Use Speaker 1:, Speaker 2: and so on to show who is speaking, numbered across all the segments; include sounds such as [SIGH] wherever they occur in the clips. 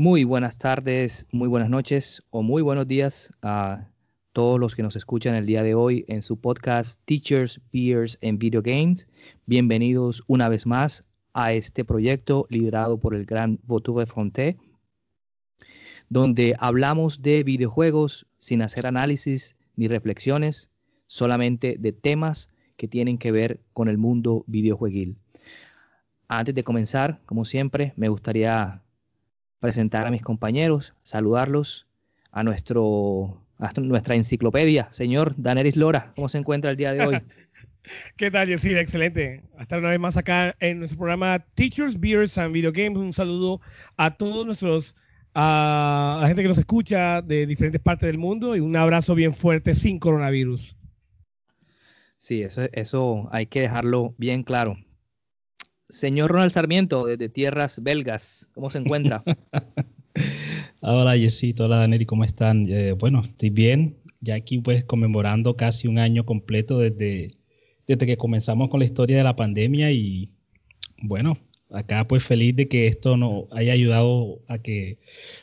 Speaker 1: Muy buenas tardes, muy buenas noches o muy buenos días a todos los que nos escuchan el día de hoy en su podcast Teachers, Peers and Video Games. Bienvenidos una vez más a este proyecto liderado por el gran Voture Fronté, donde hablamos de videojuegos sin hacer análisis ni reflexiones, solamente de temas que tienen que ver con el mundo videojueguil. Antes de comenzar, como siempre, me gustaría presentar a mis compañeros, saludarlos a nuestro a nuestra enciclopedia, señor Daneris Lora. ¿Cómo se encuentra el día de hoy? [LAUGHS]
Speaker 2: ¿Qué tal, Yesir? Excelente. Hasta una vez más acá en nuestro programa Teachers, Beers and Video Games. Un saludo a todos nuestros, a la gente que nos escucha de diferentes partes del mundo y un abrazo bien fuerte sin coronavirus.
Speaker 1: Sí, eso, eso hay que dejarlo bien claro. Señor Ronald Sarmiento, desde tierras belgas, ¿cómo se encuentra? [LAUGHS]
Speaker 3: hola, Yesito, hola, Daneri, ¿cómo están? Eh, bueno, estoy bien, ya aquí pues conmemorando casi un año completo desde, desde que comenzamos con la historia de la pandemia y bueno, acá pues feliz de que esto nos haya ayudado a que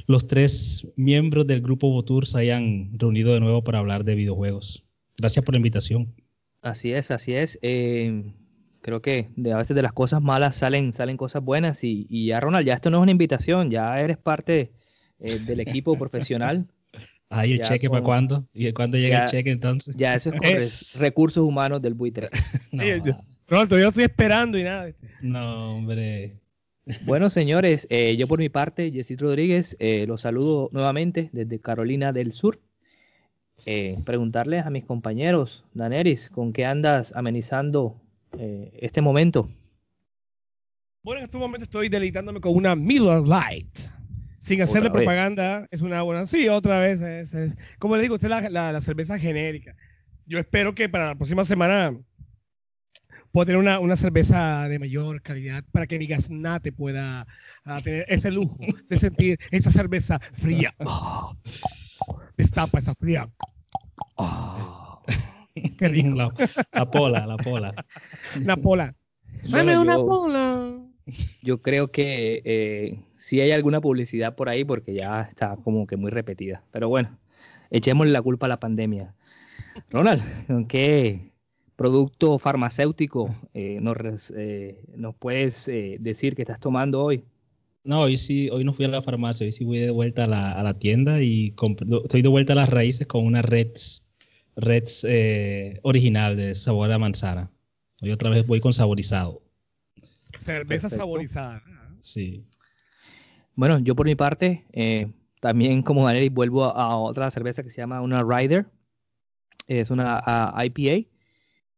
Speaker 3: los tres miembros del grupo Votur se hayan reunido de nuevo para hablar de videojuegos. Gracias por la invitación.
Speaker 1: Así es, así es. Eh, creo que de, a veces de las cosas malas salen, salen cosas buenas y, y ya Ronald, ya esto no es una invitación, ya eres parte eh, del equipo profesional. [LAUGHS]
Speaker 3: Ahí el cheque para cuándo? ¿Y cuándo llega el cheque entonces?
Speaker 1: Ya eso es con [LAUGHS] recursos humanos del buitre. [LAUGHS]
Speaker 2: no. Ronald, todavía estoy esperando y nada.
Speaker 3: No, hombre.
Speaker 1: Bueno, señores, eh, yo por mi parte, Jessy Rodríguez, eh, los saludo nuevamente desde Carolina del Sur. Eh, preguntarles a mis compañeros, Daneris, ¿con qué andas amenizando eh, este momento?
Speaker 2: Bueno, en este momento estoy deleitándome con una Miller Light. Sin hacerle propaganda, es una buena. Sí, otra vez. Es, es, como les digo, esta es la, la, la, cerveza genérica. Yo espero que para la próxima semana pueda tener una, una cerveza de mayor calidad para que mi gasnate pueda uh, tener ese lujo de sentir esa cerveza fría. Oh, [LAUGHS] destapa esa fría. Oh. [LAUGHS]
Speaker 3: Qué rico. La, la, pola, la pola.
Speaker 2: La pola. Dame
Speaker 1: Bueno,
Speaker 2: una
Speaker 1: yo-
Speaker 2: pola.
Speaker 1: Yo creo que eh, sí hay alguna publicidad por ahí porque ya está como que muy repetida. Pero bueno, echémosle la culpa a la pandemia. Ronald, ¿con qué producto farmacéutico eh, nos, eh, nos puedes eh, decir que estás tomando hoy?
Speaker 3: No, hoy sí, hoy no fui a la farmacia, hoy sí fui de vuelta a la, a la tienda y estoy de vuelta a las raíces con una Reds, Reds eh, original de sabor a manzana. Hoy otra vez voy con saborizado.
Speaker 2: Cerveza
Speaker 1: Perfecto.
Speaker 2: saborizada.
Speaker 3: Sí.
Speaker 1: Bueno, yo por mi parte, eh, también como Daniel, vuelvo a, a otra cerveza que se llama una Rider. Es una IPA.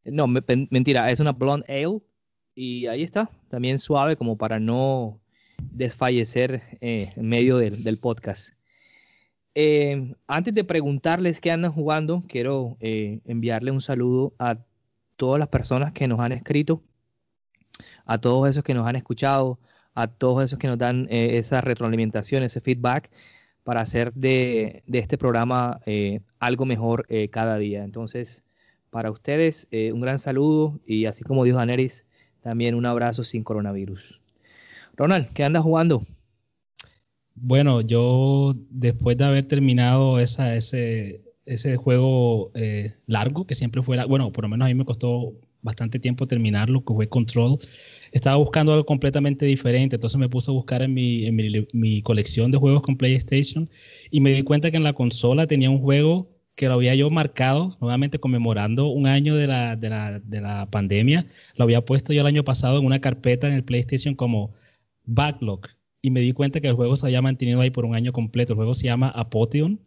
Speaker 1: No, me- pen- mentira, es una Blonde Ale. Y ahí está, también suave como para no desfallecer eh, en medio del, del podcast. Eh, antes de preguntarles qué andan jugando, quiero eh, enviarle un saludo a todas las personas que nos han escrito, a todos esos que nos han escuchado, a todos esos que nos dan eh, esa retroalimentación, ese feedback para hacer de, este programa algo mejor cada día. Entonces, para ustedes, un gran saludo y así como dijo Daneris, también un abrazo sin coronavirus. Ronald, ¿qué andas jugando?
Speaker 3: Bueno, yo después de haber terminado ese, ese juego eh, largo, que siempre fue, bueno, por lo menos a mí me costó bastante tiempo terminarlo, que fue Control, estaba buscando algo completamente diferente, entonces me puse a buscar en mi, en mi, mi colección de juegos con PlayStation y me di cuenta que en la consola tenía un juego que lo había yo marcado, nuevamente conmemorando un año de la, de la, de la pandemia, lo había puesto yo el año pasado en una carpeta en el PlayStation como backlog y me di cuenta que el juego se había mantenido ahí por un año completo. El juego se llama Apotheon.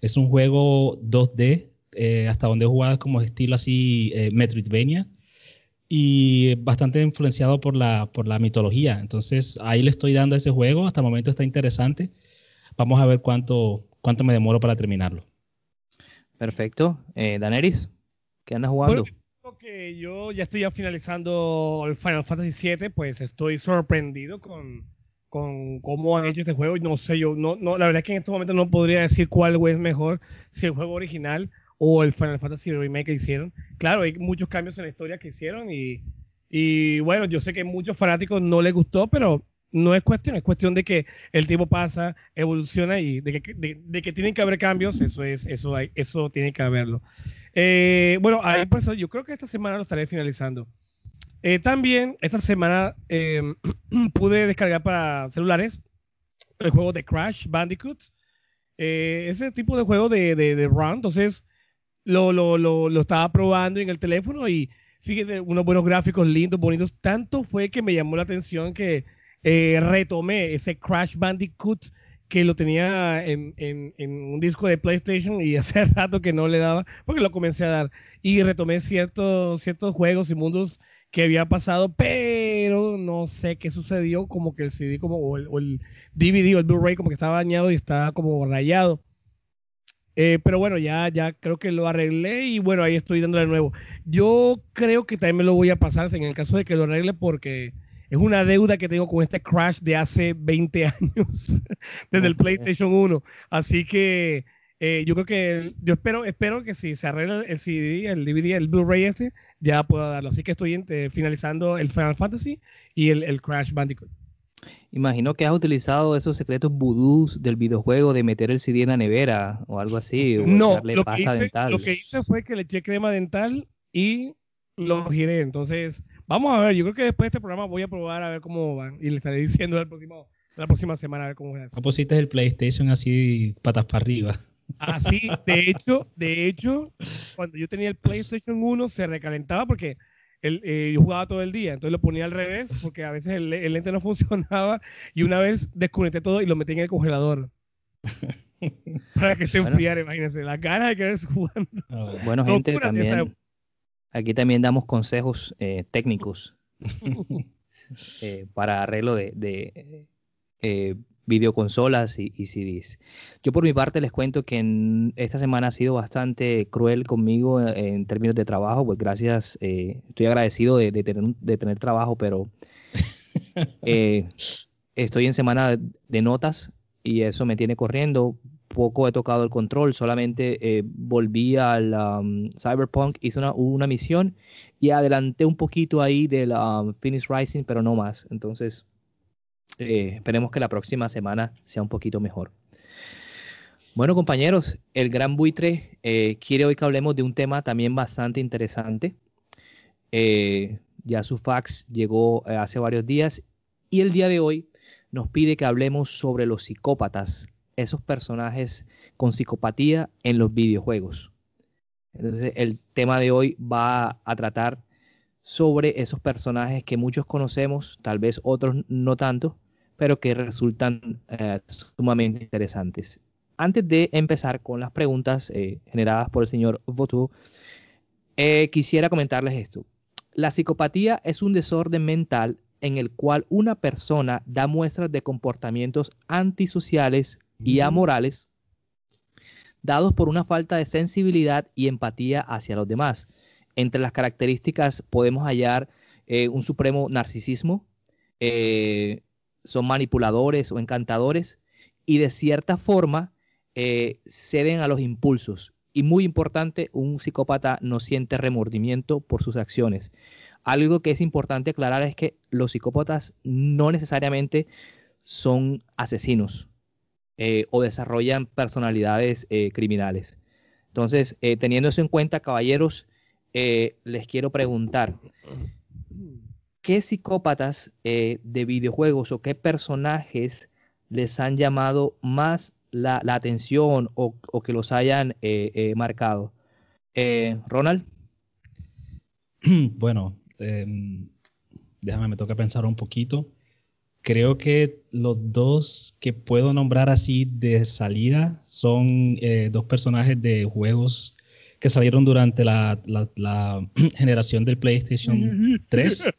Speaker 3: Es un juego 2D, eh, hasta donde he jugado como estilo así eh, Metroidvania y bastante influenciado por la, por la mitología. Entonces ahí le estoy dando a ese juego. Hasta el momento está interesante. vamos a ver cuánto, cuánto me demoro para terminarlo.
Speaker 1: Perfecto. Eh, Daneris, ¿qué andas jugando?
Speaker 2: Bueno, que yo ya estoy ya finalizando el Final Fantasy VII, pues estoy sorprendido con, con cómo han hecho este juego. Y no sé, yo no, no, la verdad es que en este momento no podría decir cuál es mejor, si el juego original o el Final Fantasy Remake que hicieron. Claro, hay muchos cambios en la historia que hicieron y, y bueno, yo sé que a muchos fanáticos no les gustó, pero no es cuestión, es cuestión de que el tiempo pasa, evoluciona y de que, de, que tienen que haber cambios, eso es, eso hay, eso tiene que haberlo. Eh, bueno, ahí por eso yo creo que esta semana lo estaré finalizando. Eh, también esta semana em, [CLEARS THROAT] pude descargar para celulares el juego de Crash Bandicoot. Eh, ese tipo de juego de, de, de run, entonces lo, lo, lo, estaba probando en el teléfono y fíjate, unos buenos gráficos lindos, bonitos. Tanto fue que me llamó la atención que eh, retomé ese Crash Bandicoot que lo tenía en, un disco de PlayStation y [LAUGHS] hace rato que no le daba, porque lo comencé a dar. Y retomé ciertos, ciertos juegos y mundos que había pasado, pero no sé qué sucedió, como que el CD como, o el, DVD o el Blu-ray como que estaba dañado y estaba como rayado. Eh, pero bueno, ya, ya creo que lo arreglé y bueno, ahí estoy dándole de nuevo. Yo creo que también me lo voy a pasar en el caso de que lo arregle porque es una deuda que tengo con este Crash de hace 20 [LAUGHS] años, desde el PlayStation 1. Así que eh, yo creo que, yo espero, espero que si se arregla el CD, el DVD, el Blu-ray este, ya pueda darlo. Así que estoy eh, finalizando el Final Fantasy y el, Crash Bandicoot.
Speaker 1: Imagino que has utilizado esos secretos voodoos del videojuego de meter el CD en la nevera o algo así.
Speaker 2: no, lo que, hice, lo que hice fue que le eché crema dental y lo giré. Entonces, vamos a ver. Yo creo que después de este programa voy a probar a ver cómo van. Y le estaré diciendo el próximo, la próxima semana a ver cómo es.
Speaker 3: Pusiste el PlayStation así patas para arriba.
Speaker 2: Así, ah, de [LAUGHS] hecho, de hecho, cuando yo tenía el PlayStation 1 se recalentaba porque el, eh, yo jugaba todo el día, entonces lo ponía al revés porque a veces el, lente no [LAUGHS] funcionaba y una vez desconecté todo y lo metí en el congelador. [LAUGHS] para que se enfriara, imagínense, las ganas de querer jugando.
Speaker 1: Bueno, gente, también, Aquí también damos consejos eh, técnicos [LAUGHS] [LAUGHS] eh, para arreglo de, eh, videoconsolas y, CDs. Yo por mi parte les cuento que esta semana ha sido bastante cruel conmigo en términos de trabajo, pues gracias, estoy agradecido de, tener, de tener trabajo, pero [LAUGHS] estoy en semana de notas y eso me tiene corriendo poco he tocado el control, solamente eh, volví al um, Cyberpunk, hice una, misión y adelanté un poquito ahí del um, Finish Rising, pero no más. Entonces, eh, esperemos que la próxima semana sea un poquito mejor. Bueno, compañeros, el gran buitre eh, quiere hoy que hablemos de un tema también bastante interesante. ya su fax llegó hace varios días y el día de hoy nos pide que hablemos sobre los psicópatas esos personajes con psicopatía en los videojuegos. Entonces, el tema de hoy va a tratar sobre esos personajes que muchos conocemos, tal vez otros no tanto, pero que resultan eh, sumamente interesantes. Antes de empezar con las preguntas eh, generadas por el señor Votu, eh, quisiera comentarles esto. La psicopatía es un desorden mental en el cual una persona da muestras de comportamientos antisociales y amorales dados por una falta de sensibilidad y empatía hacia los demás. Entre las características podemos hallar eh, un supremo narcisismo, eh, son manipuladores o encantadores y de cierta forma eh, ceden a los impulsos. Y muy importante, un psicópata no siente remordimiento por sus acciones. Algo que es importante aclarar es que los psicópatas no necesariamente son asesinos eh, o desarrollan personalidades eh, criminales. Entonces, eh, teniendo eso en cuenta, caballeros, les quiero preguntar, ¿qué psicópatas de videojuegos o qué personajes les han llamado más la, atención o, o, que los hayan marcado? Ronald. [CLEARS THROAT]
Speaker 3: Bueno, em, déjame, me toca pensar un poquito. Creo que los dos que puedo nombrar así de salida son eh, dos personajes de juegos que salieron durante la, [CLEARS THROAT] generación del PlayStation [LAUGHS] 3.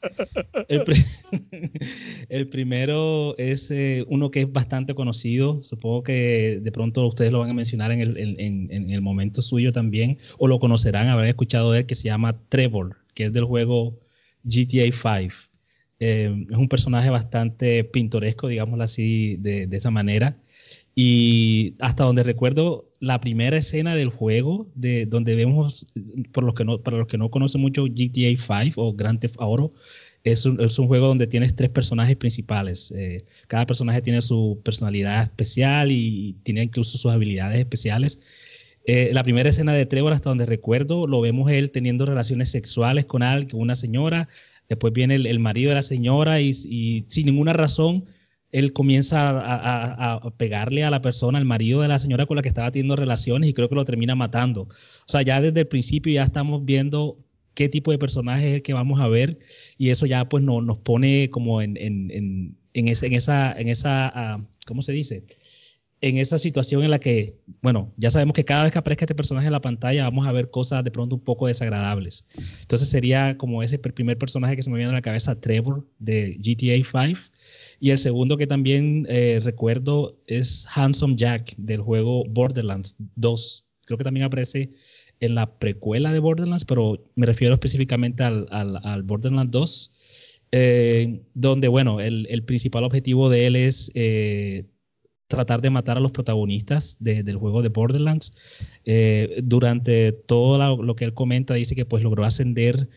Speaker 3: [LAUGHS] El primero es eh, uno que es bastante conocido. Supongo que de pronto ustedes lo van a mencionar en el, en, el momento suyo también, o lo conocerán, habrán escuchado de él, que se llama Trevor, que es del juego GTA V. Eh, es un personaje bastante pintoresco, digámoslo así, de, esa manera. Y hasta donde recuerdo, la primera escena del juego, de donde vemos, por los que no, para los que no conocen mucho GTA V o Grand Theft Auto, es un, es un juego donde tienes tres personajes principales. Eh, cada personaje tiene su personalidad especial y tiene incluso sus habilidades especiales. Eh, la primera escena de Trevor, hasta donde recuerdo, lo vemos él teniendo relaciones sexuales con alguien, una señora. Después viene el, marido de la señora y, sin ninguna razón él comienza a, a, pegarle a la persona, al marido de la señora con la que estaba teniendo relaciones y creo que lo termina matando. O sea, ya desde el principio ya estamos viendo qué tipo de personaje es el que vamos a ver y eso ya pues no, nos pone como en, en, en, en esa, en esa uh, ¿cómo se dice? En esa situación en la que, bueno, ya sabemos que cada vez que aparezca este personaje en la pantalla vamos a ver cosas de pronto un poco desagradables. Entonces sería como ese primer personaje que se me viene a la cabeza, Trevor de GTA 5. Y el segundo que también eh, recuerdo es Handsome Jack del juego Borderlands 2. Creo que también aparece en la precuela de Borderlands, pero me refiero específicamente al, al, Borderlands 2, eh, donde, bueno, el, el, principal objetivo de él es eh, tratar de matar a los protagonistas del juego de Borderlands. Eh, durante todo lo que él comenta, dice que pues logró ascender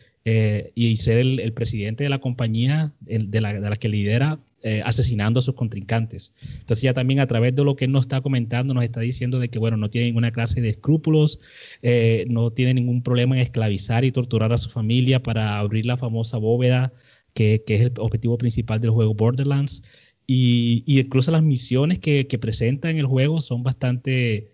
Speaker 3: y ser el, presidente de la compañía de la, que lidera eh, asesinando a sus contrincantes. Entonces ya también a través de lo que él nos está comentando, nos está diciendo de que, bueno, no tiene ninguna clase de escrúpulos, eh, no tiene ningún problema en esclavizar y torturar a su familia para abrir la famosa bóveda, que, es el objetivo principal del juego Borderlands. Y, incluso las misiones que, presenta en el juego son bastante,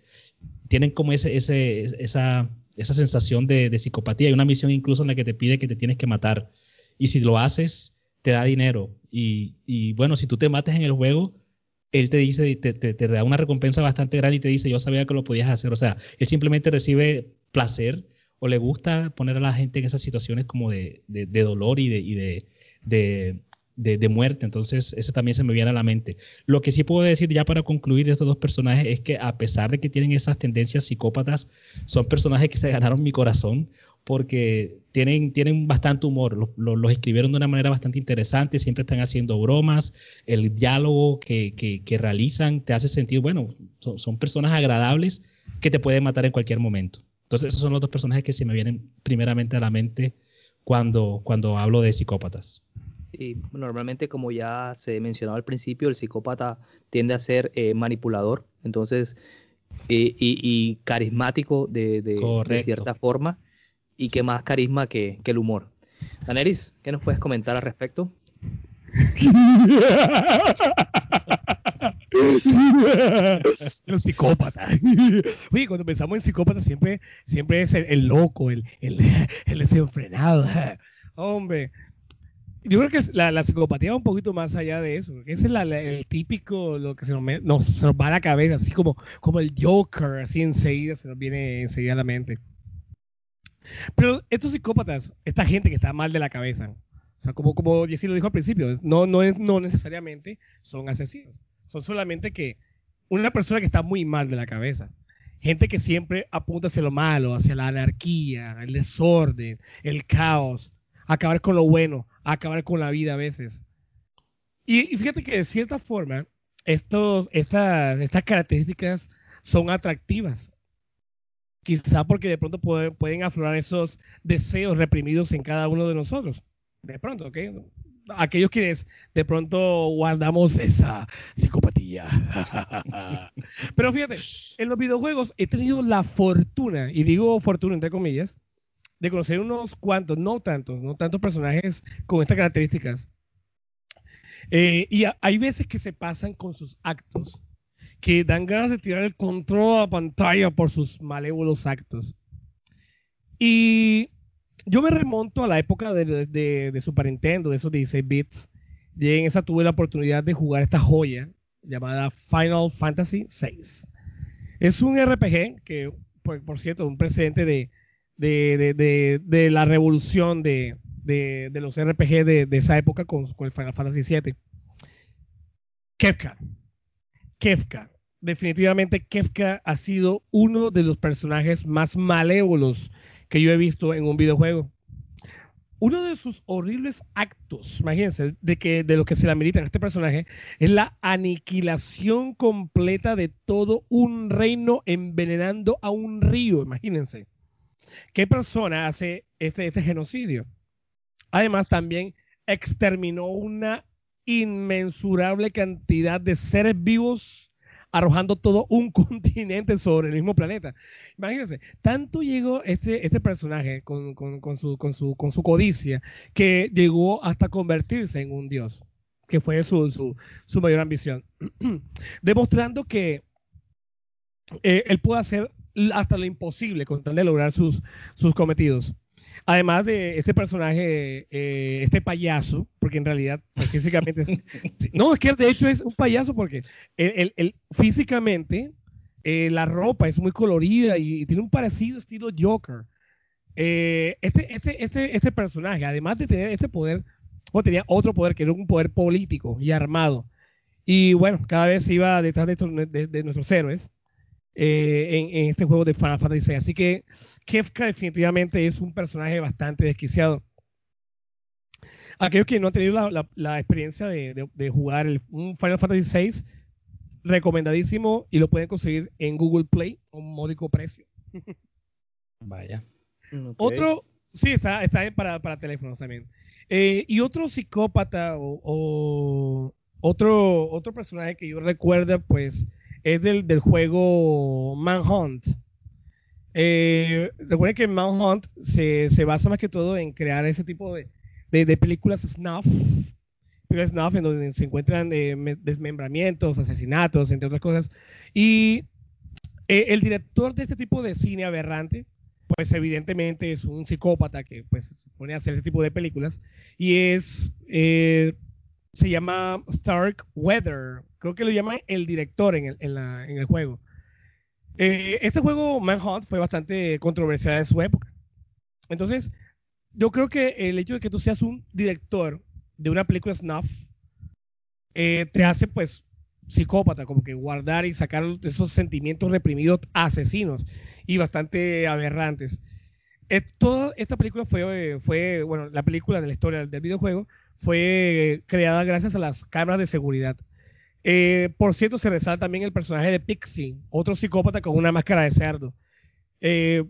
Speaker 3: tienen como ese, ese, esa, esa sensación de, de psicopatía. Hay una misión incluso en la que te pide que te tienes que matar. Y si lo haces, te da dinero. Y, bueno, si tú te mates en el juego, él te dice, te, te, da una recompensa bastante grande y te dice, yo sabía que lo podías hacer. O sea, él simplemente recibe placer o le gusta poner a la gente en esas situaciones como de, de, dolor y, de, y de, de, muerte. Entonces, ese también se me viene a la mente. Lo que sí puedo decir ya para concluir de estos dos personajes es que a pesar de que tienen esas tendencias psicópatas, son personajes que se ganaron mi corazón porque tienen, tienen bastante humor, los, escribieron de una manera bastante interesante, siempre están haciendo bromas, el diálogo que, que, realizan te hace sentir, bueno, son, son, personas agradables que te pueden matar en cualquier momento. Entonces esos son los dos personajes que se me vienen primeramente a la mente cuando, cuando hablo de psicópatas.
Speaker 1: Y normalmente, como ya se mencionaba al principio, el psicópata tiende a ser eh, manipulador, entonces, y, y, carismático de, de, cierta forma, y que más carisma que, que el humor. Daneris, ¿qué nos puedes comentar al respecto? [LAUGHS]
Speaker 2: Los psicópatas. Oye, cuando pensamos en psicópatas siempre, siempre es el, loco, el, el, el desenfrenado. Hombre, yo creo que la, psicopatía va un poquito más allá de eso. Ese es el típico, lo que se nos, va a la cabeza, así como, como el Joker, así enseguida, se nos viene enseguida a la mente. Pero estos psicópatas, esta gente que está mal de la cabeza, o sea, como, como Jessy lo dijo al principio, no, no, es, no necesariamente son asesinos. Son solamente que una persona que está muy mal de la cabeza. Gente que siempre apunta hacia lo malo, hacia la anarquía, el desorden, el caos acabar con lo bueno, acabar con la vida a veces. Y, fíjate que de cierta forma, estos, estas características son atractivas. Quizá porque de pronto pueden, aflorar esos deseos reprimidos en cada uno de nosotros. De pronto, ¿ok? Aquellos quienes de pronto guardamos esa psicopatía. [LAUGHS] Pero fíjate, en los videojuegos he tenido la fortuna, y digo fortuna entre comillas, de conocer unos cuantos, no tantos, no tantos personajes con estas características. Eh, y hay veces que se pasan con sus actos, que dan ganas de tirar el control a la pantalla por sus malévolos actos. Y yo me remonto a la época de, de, Super Nintendo, de esos 16 bits, y en esa tuve la oportunidad de jugar esta joya llamada Final Fantasy VI. Es un RPG que, por, por cierto, un precedente de, de, la revolución de, los RPG de, esa época con, el Final Fantasy VII. Kefka. Kefka. Definitivamente Kefka ha sido uno de los personajes más malévolos que yo he visto en un videojuego. Uno de sus horribles actos, imagínense, de, que, de lo que se le amerita a este personaje, es la aniquilación completa de todo un reino envenenando a un río, imagínense. ¿Qué persona hace este, este genocidio? Además, también exterminó una inmensurable cantidad de seres vivos arrojando todo un [LAUGHS] continente sobre el mismo planeta. Imagínense, tanto llegó este, este personaje con, su, codicia que llegó hasta convertirse en un dios, que fue su, su, mayor ambición, [CLEARS THROAT] demostrando que eh, él puede hacer hasta lo imposible con tal de lograr sus, sus cometidos. Además de este personaje, eh, este payaso, porque en realidad pues, físicamente es... [LAUGHS] no, es que de hecho es un payaso porque él, físicamente eh, la ropa es muy colorida y, tiene un parecido estilo Joker. Eh, este, este, este, este personaje, además de tener este poder, o tenía otro poder que era un poder político y armado. Y bueno, cada vez iba detrás de, de nuestros héroes. Eh, en, este juego de Final Fantasy VI. Así que Kefka definitivamente es un personaje bastante desquiciado. Aquellos que no han tenido la, experiencia de, jugar el, un Final Fantasy VI, recomendadísimo y lo pueden conseguir en Google Play a un módico precio. [LAUGHS]
Speaker 3: Vaya.
Speaker 2: Otro, sí, está, está para, para teléfonos también. Eh, y otro psicópata o, o, otro, otro personaje que yo recuerdo, pues, es del, del juego Manhunt. Eh, recuerden que Manhunt se, se basa más que todo en crear ese tipo de, de, películas snuff, películas snuff en donde se encuentran eh, desmembramientos, asesinatos, entre otras cosas. Y eh, el director de este tipo de cine aberrante, pues evidentemente es un psicópata que pues se pone a hacer ese tipo de películas y es eh, se llama Stark Weather. Creo que lo llaman el director en el, en la, en el juego. Eh, este juego, Manhunt, fue bastante controversial en su época. Entonces, yo creo que el hecho de que tú seas un director de una película snuff eh, te hace, pues, psicópata, como que guardar y sacar esos sentimientos reprimidos asesinos y bastante aberrantes. Toda esta película fue, fue, bueno, la película de la historia del videojuego fue creada gracias a las cámaras de seguridad. Eh, por cierto, se resalta también el personaje de Pixie, otro psicópata con una máscara de cerdo. Eh,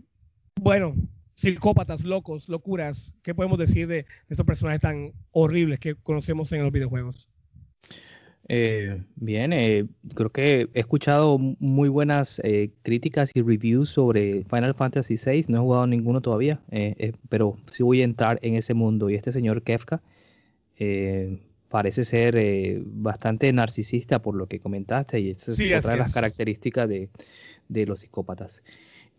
Speaker 2: bueno, psicópatas, locos, locuras, ¿qué podemos decir de, estos personajes tan horribles que conocemos en los videojuegos?
Speaker 1: Eh, bien, creo que he escuchado muy buenas críticas y reviews sobre Final Fantasy VI. No he jugado ninguno todavía, pero sí voy a entrar en ese mundo. Y este señor Kefka eh, parece ser eh, bastante narcisista por lo que comentaste y esa es otra de las características de, los psicópatas.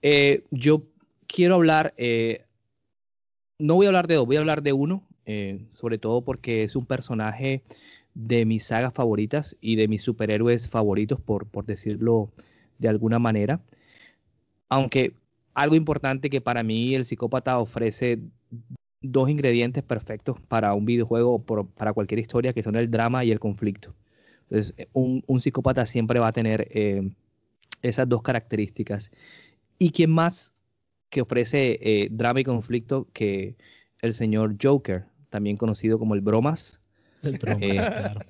Speaker 1: Eh, yo quiero hablar, no voy a hablar de dos, voy a hablar de uno, sobre todo porque es un personaje de mis sagas favoritas y de mis superhéroes favoritos, por, por decirlo de alguna manera. Aunque algo importante que para mí el psicópata ofrece dos ingredientes perfectos para un videojuego o para cualquier historia, que son el drama y el conflicto. Entonces, eh, un, psicópata siempre va a tener eh, esas dos características. ¿Y quién más que ofrece eh, drama y conflicto que el señor Joker, también conocido como el Bromas,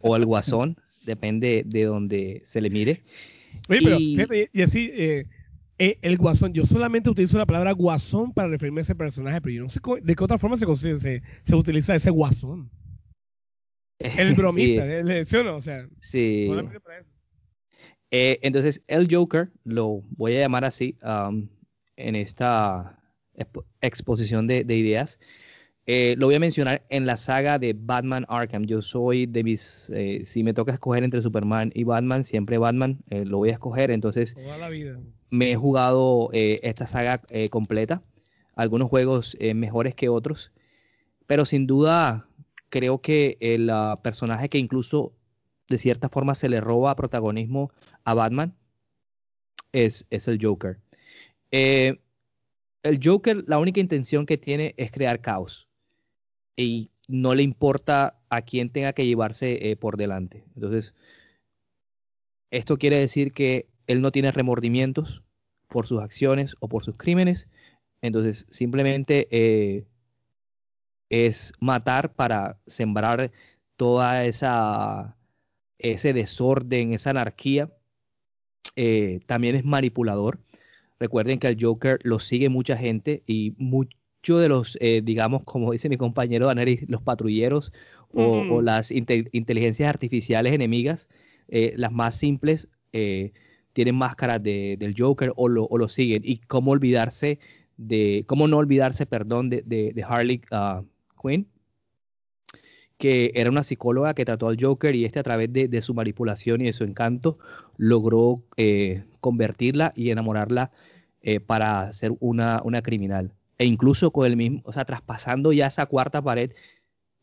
Speaker 1: o el Guasón, depende de donde se le mire.
Speaker 2: y, y así, eh, el guasón, yo solamente utilizo la palabra guasón para referirme a ese personaje, pero yo no sé de qué otra forma se, se, se utiliza ese guasón. [LAUGHS] El bromista, sí. o no? O sea,
Speaker 1: sí. solamente para eso. Eh, entonces, el Joker, lo voy a llamar así um, en esta exposición de, de ideas, eh, lo voy a mencionar en la saga de Batman Arkham. Yo soy de mis. Eh, si me toca escoger entre Superman y Batman, siempre Batman eh, lo voy a escoger. Entonces, me he jugado esta saga completa. Algunos juegos mejores que otros. Pero sin duda, creo que el ah, personaje que incluso de cierta forma se le roba protagonismo a Batman es, es el Joker. el Joker, la única intención que tiene es crear caos y no le importa a quién tenga que llevarse eh, por delante. Entonces, Esto quiere decir que él no tiene remordimientos por sus acciones o por sus crímenes. Entonces, simplemente eh, es matar para sembrar toda esa ese desorden, esa anarquía. Eh, también es manipulador. Recuerden que al Joker lo sigue mucha gente y muchos de los, eh, digamos, como dice mi compañero Daneris, los patrulleros o, las inteligencias artificiales enemigas, eh, las más simples, tienen máscaras del Joker o lo, o lo, siguen. Y cómo olvidarse de, cómo no olvidarse, perdón, de, de, Harley uh, Quinn, que era una psicóloga que trató al Joker y este a través de, su manipulación y de su encanto logró eh, convertirla y enamorarla eh, para ser una, una criminal. E incluso con el mismo, o sea, traspasando ya esa cuarta pared,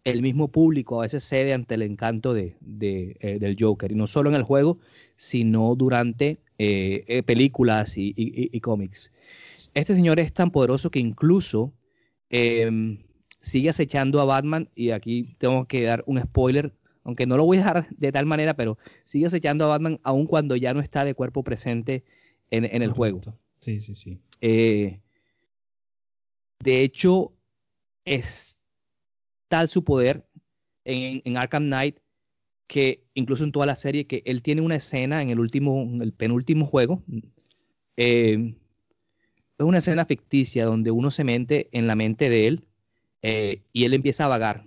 Speaker 1: el mismo público a veces cede ante el encanto de, eh, del Joker. Y no solo en el juego, sino durante películas y, y, cómics. Este señor es tan poderoso que incluso em, sigue acechando a Batman y aquí tengo que dar un spoiler, aunque no lo voy a dejar de tal manera, pero sigue acechando a Batman aun cuando ya no está de cuerpo presente en, el juego.
Speaker 3: Sí, sí, sí.
Speaker 1: Eh, de hecho, es tal su poder en, Arkham Knight que incluso en toda la serie que él tiene una escena en el último, en el penúltimo juego. Eh, es una escena ficticia donde uno se mente en la mente de él eh, y él empieza a vagar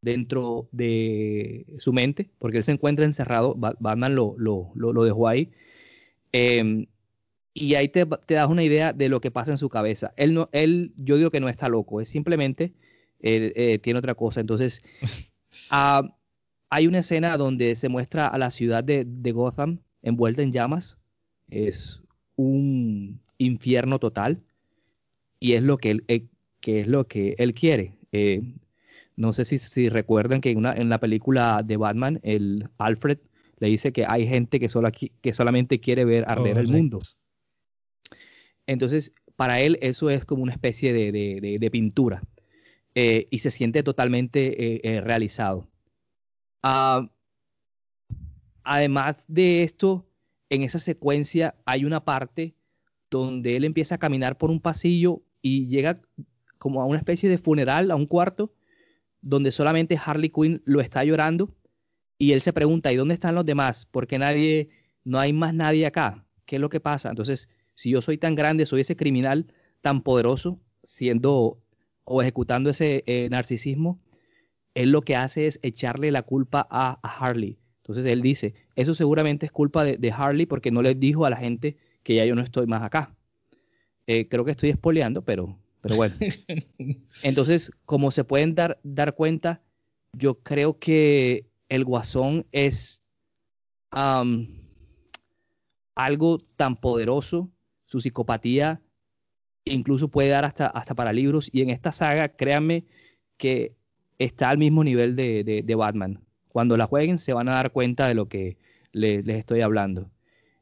Speaker 1: dentro de su mente, porque él se encuentra encerrado, Batman lo, lo, lo, dejó ahí, em, y ahí te, das una idea de lo que pasa en su cabeza. Él, no, él yo digo que no está loco, es simplemente, eh, eh, tiene otra cosa. Entonces, [LAUGHS] ah, hay una escena donde se muestra a la ciudad de, de Gotham envuelta en llamas, es un infierno total, y es lo que él, que es lo que él quiere. Eh, no sé si, recuerdan que en, una, en la película de Batman, el Alfred le dice que hay gente que, solo que solamente quiere ver arder el mundo. Entonces, para él eso es como una especie de, pintura eh, y se siente totalmente eh, realizado. Ah, además de esto, en esa secuencia hay una parte donde él empieza a caminar por un pasillo y llega como a una especie de funeral, a un cuarto, donde solamente Harley Quinn lo está llorando y él se pregunta, ¿y dónde están los demás? Porque nadie, no hay más nadie acá. ¿Qué es lo que pasa? Entonces, si yo soy tan grande, soy ese criminal tan poderoso, siendo o ejecutando ese eh, narcisismo, él lo que hace es echarle la culpa a, Harley. Entonces él dice, eso seguramente es culpa de, Harley porque no le dijo a la gente que ya yo no estoy más acá. Eh, creo que estoy espoleando, pero pero bueno. [LAUGHS] Entonces, como se pueden dar, dar cuenta, yo creo que el guasón es algo tan poderoso, su psicopatía incluso puede dar hasta, hasta para libros. Y en esta saga, créanme que está al mismo nivel de, Batman. Cuando la jueguen se van a dar cuenta de lo que les, estoy hablando.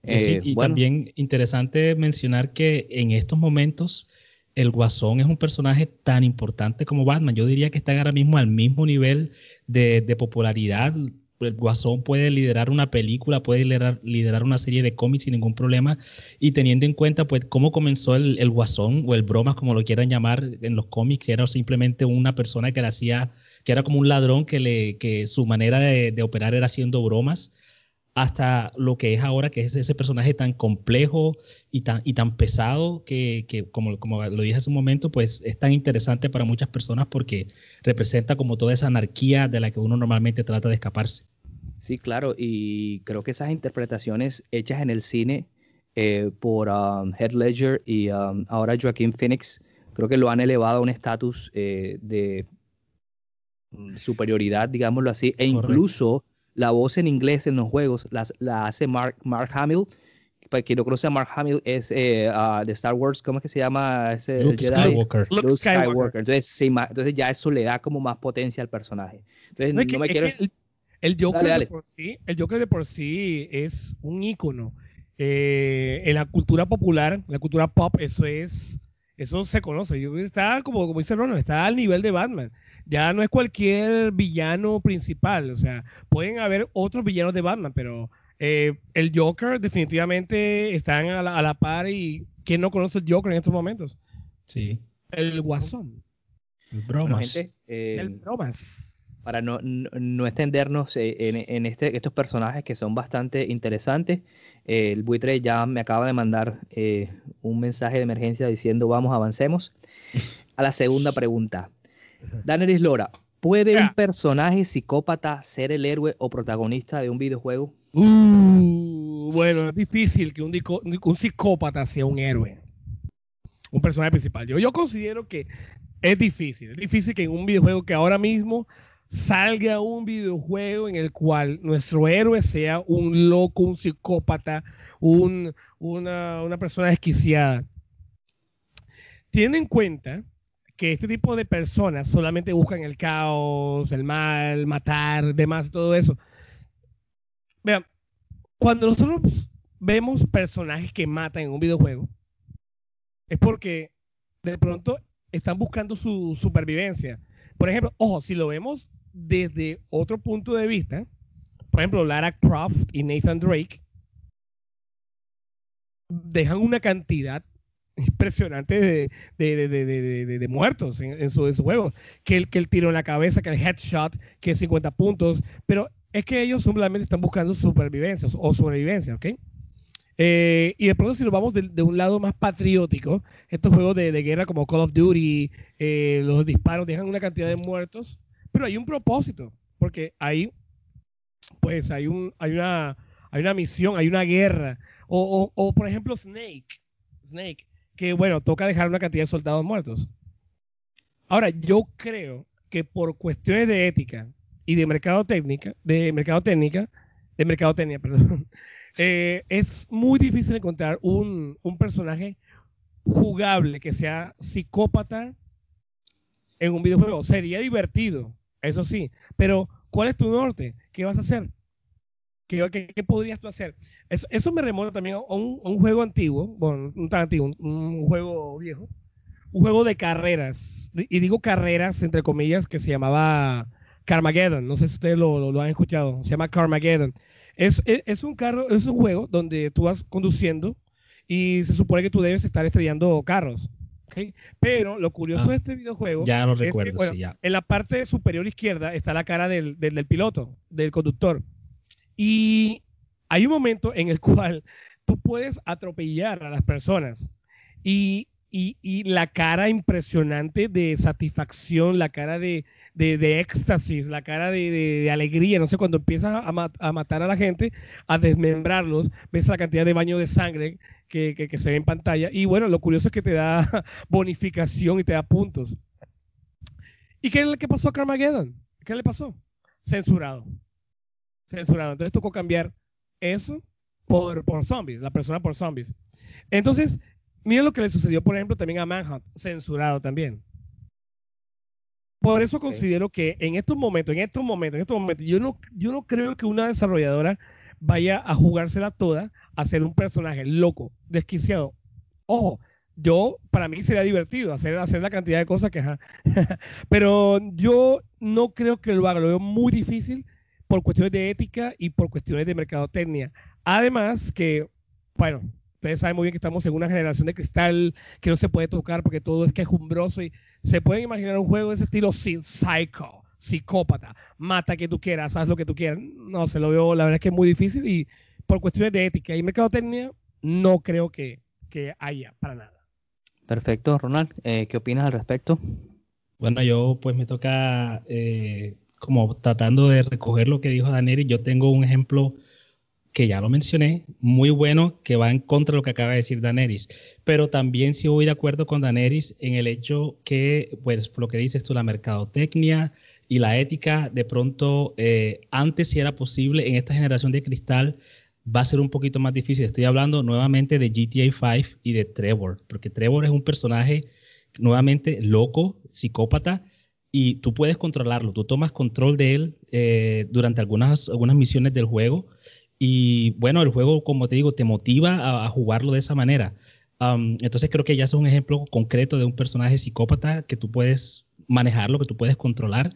Speaker 3: Eh, y también interesante mencionar que en estos momentos el Guasón es un personaje tan importante como Batman. Yo diría que están ahora mismo al mismo nivel de, popularidad. El Guasón puede liderar una película, puede liderar, una serie de cómics sin ningún problema. Y teniendo en cuenta, pues, cómo comenzó el, Guasón o el Bromas, como lo quieran llamar en los cómics, era simplemente una persona que hacía, que era como un ladrón que, le, que su manera de operar era haciendo bromas hasta lo que es ahora, que es ese personaje tan complejo y tan, y tan pesado que, que como, como, lo dije hace un momento, pues es tan interesante para muchas personas porque representa como toda esa anarquía de la que uno normalmente trata de escaparse.
Speaker 1: Sí, claro, y creo que esas interpretaciones hechas en el cine eh, por um, Head Ledger y um, ahora Joaquín Phoenix, creo que lo han elevado a un estatus eh, de mm, superioridad, digámoslo así, e incluso la voz en inglés en los juegos la hace Mark, Mark Hamill. Para quien no conoce a Mark Hamill, es eh, uh, de Star Wars, ¿cómo es que se llama?
Speaker 3: Luke Skywalker.
Speaker 1: Luke, Skywalker. Entonces, entonces ya eso le da como más potencia al personaje. Entonces, no, me quiero...
Speaker 2: el, Joker De por sí, el Joker de por sí es un ícono. Eh, en la cultura popular, en la cultura pop, eso es eso se conoce. Yo está como, como dice Ronald, está al nivel de Batman. Ya no es cualquier villano principal. O sea, pueden haber otros villanos de Batman, pero Eh, el Joker definitivamente está a la, a la par y ¿quién no conoce el Joker en estos momentos?
Speaker 3: Sí.
Speaker 2: El Guasón.
Speaker 3: El bromas.
Speaker 1: Bueno, gente, eh,
Speaker 2: el Bromas.
Speaker 1: Para no, no- no extendernos eh, en, en este, estos personajes que son bastante interesantes, eh, el buitre ya me acaba de mandar eh, un mensaje de emergencia diciendo vamos, avancemos. A la segunda pregunta. Daenerys Lora, ¿puede un personaje psicópata ser el héroe o protagonista de un videojuego?
Speaker 2: Uh, bueno, es difícil que un, un psicópata sea un héroe. Un personaje principal. Yo, yo considero que es difícil. Es difícil que en un videojuego que ahora mismo salga un videojuego en el cual nuestro héroe sea un loco, un psicópata, un- una, una persona desquiciada. Tienen en cuenta que este tipo de personas solamente buscan el caos, el mal, matar, demás, todo eso. Vean, cuando nosotros vemos personajes que matan en un videojuego, es porque de pronto están buscando su supervivencia. Por ejemplo, ojo, si lo vemos desde otro punto de vista, por ejemplo, Lara Croft y Nathan Drake dejan una cantidad [LAUGHS] impresionante de, de- de- de- muertos en, en su, en su juego. Que el, que el tiro en la cabeza, que el headshot, que 50 puntos. Pero es que ellos simplemente están buscando supervivencia o sobrevivencia, ¿ok? Eh, y de pronto si nos vamos de, un lado más patriótico, estos juegos de, de guerra como Call of Duty, eh, los disparos dejan una cantidad de muertos, pero hay un propósito, porque ahí, pues hay, un, hay, una, hay una misión, hay una guerra, o, o- o, por ejemplo Snake, Snake, que bueno, toca dejar una cantidad de soldados muertos. Ahora, yo creo que por cuestiones de ética y de mercado técnica, de mercado técnica, de mercadotecnia, [LAUGHS] perdón, eh, es muy difícil encontrar un, un personaje jugable que sea psicópata en un videojuego. Sería divertido, eso sí, pero ¿cuál es tu norte? ¿Qué vas a hacer? ¿Qué, qué- podrías tú hacer? Eso, eso me remonta también a un, juego antiguo, bueno, no tan antiguo, un, juego viejo, un juego de carreras, y digo carreras entre comillas, que se llamaba Carmageddon, no sé si ustedes lo- lo han escuchado, se llama Carmageddon. Es, es, es un carro, es un juego donde tú vas conduciendo y se supone que tú debes estar estrellando carros. ¿ok? Pero lo curioso
Speaker 3: Ah,
Speaker 2: de este videojuego
Speaker 3: Ya lo
Speaker 2: es que,
Speaker 3: recuerdo,
Speaker 2: bueno,
Speaker 3: sí, ya.
Speaker 2: en la parte superior izquierda está la cara del, del- del piloto, del conductor. Y hay un momento en el [LAUGHS] cual tú puedes atropellar a las personas. Y, y- la cara impresionante de satisfacción, la cara de, éxtasis, la cara de, alegría, no sé, cuando empiezas a, ma- a matar a la gente, a desmembrarlos, ves la cantidad de baño de sangre que, que- que se ve en pantalla. Y bueno, lo curioso es que te da [LAUGHS] bonificación y te da puntos. ¿Y qué, qué pasó a Carmageddon? ¿Qué le pasó? Censurado. Censurado. Entonces tocó cambiar eso por zombies, la persona por zombies. Entonces, miren lo que le sucedió, por ejemplo, también a Manhunt, censurado también. Por eso considero que en estos momentos, en estos momentos, en estos momentos, yo no, yo no creo que una desarrolladora vaya a jugársela toda a ser un personaje loco, desquiciado. Ojo, yo, para mí sería divertido hacer, hacer la cantidad de cosas que, ajá. [LAUGHS] pero yo no creo que lo haga, lo veo muy difícil por cuestiones de ética y por cuestiones de mercadotecnia. Además que, bueno, ustedes saben muy bien que estamos en una generación de cristal que no se puede tocar porque todo es quejumbroso y se pueden imaginar un juego de ese estilo sin psycho, psicópata, mata que tú quieras, haz lo que tú quieras. No, se lo veo, la verdad es que es muy difícil y por cuestiones de ética y mercadotecnia no creo que, que haya para nada.
Speaker 1: Perfecto, Ronald. eh, ¿Qué opinas al respecto?
Speaker 3: Bueno, yo pues me toca eh, como tratando de recoger lo que dijo Daneri. Yo tengo un ejemplo que ya lo mencioné, muy bueno, que va en contra de lo que acaba de decir Daenerys. Pero también sí voy de acuerdo con Daenerys en el hecho que, pues, lo que dices tú, la mercadotecnia y la ética, de pronto, eh, antes si era posible, en esta generación de cristal, va a ser un poquito más difícil. Estoy hablando nuevamente de GTA 5 y de Trevor, porque Trevor es un personaje nuevamente loco, psicópata, y tú puedes controlarlo, tú tomas control de él eh, durante algunas, algunas misiones del juego. Y bueno, el juego, como te digo, te motiva a, jugarlo de esa manera. Entonces creo que ya es un ejemplo concreto de un personaje psicópata que tú puedes manejarlo, que tú puedes controlar.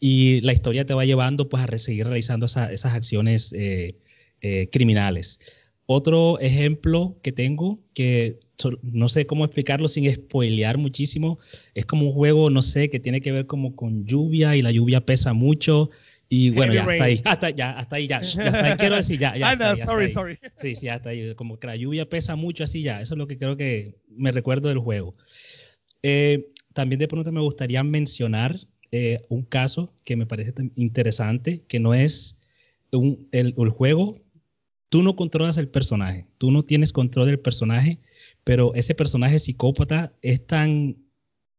Speaker 3: Y la historia te va llevando pues a seguir realizando esa- esas acciones eh, eh, criminales. Otro ejemplo que tengo, que no sé cómo explicarlo sin spoilear muchísimo, es como un juego, no sé, que tiene que ver como con lluvia y la lluvia pesa mucho. Y [LAUGHS] bueno, ya está ahí, hasta, ya, hasta ahí, ya, ya quiero decir, ya, ya. [LAUGHS]
Speaker 2: Ah, sorry, sorry.
Speaker 3: Sí, sí, hasta ahí, como que la lluvia pesa mucho, así ya, eso es lo que creo que me recuerdo del juego. Eh, también de pronto me gustaría mencionar eh, un caso que me parece interesante, que no es un, el, el, juego, tú no controlas el personaje, tú no tienes control del personaje, pero ese personaje psicópata es tan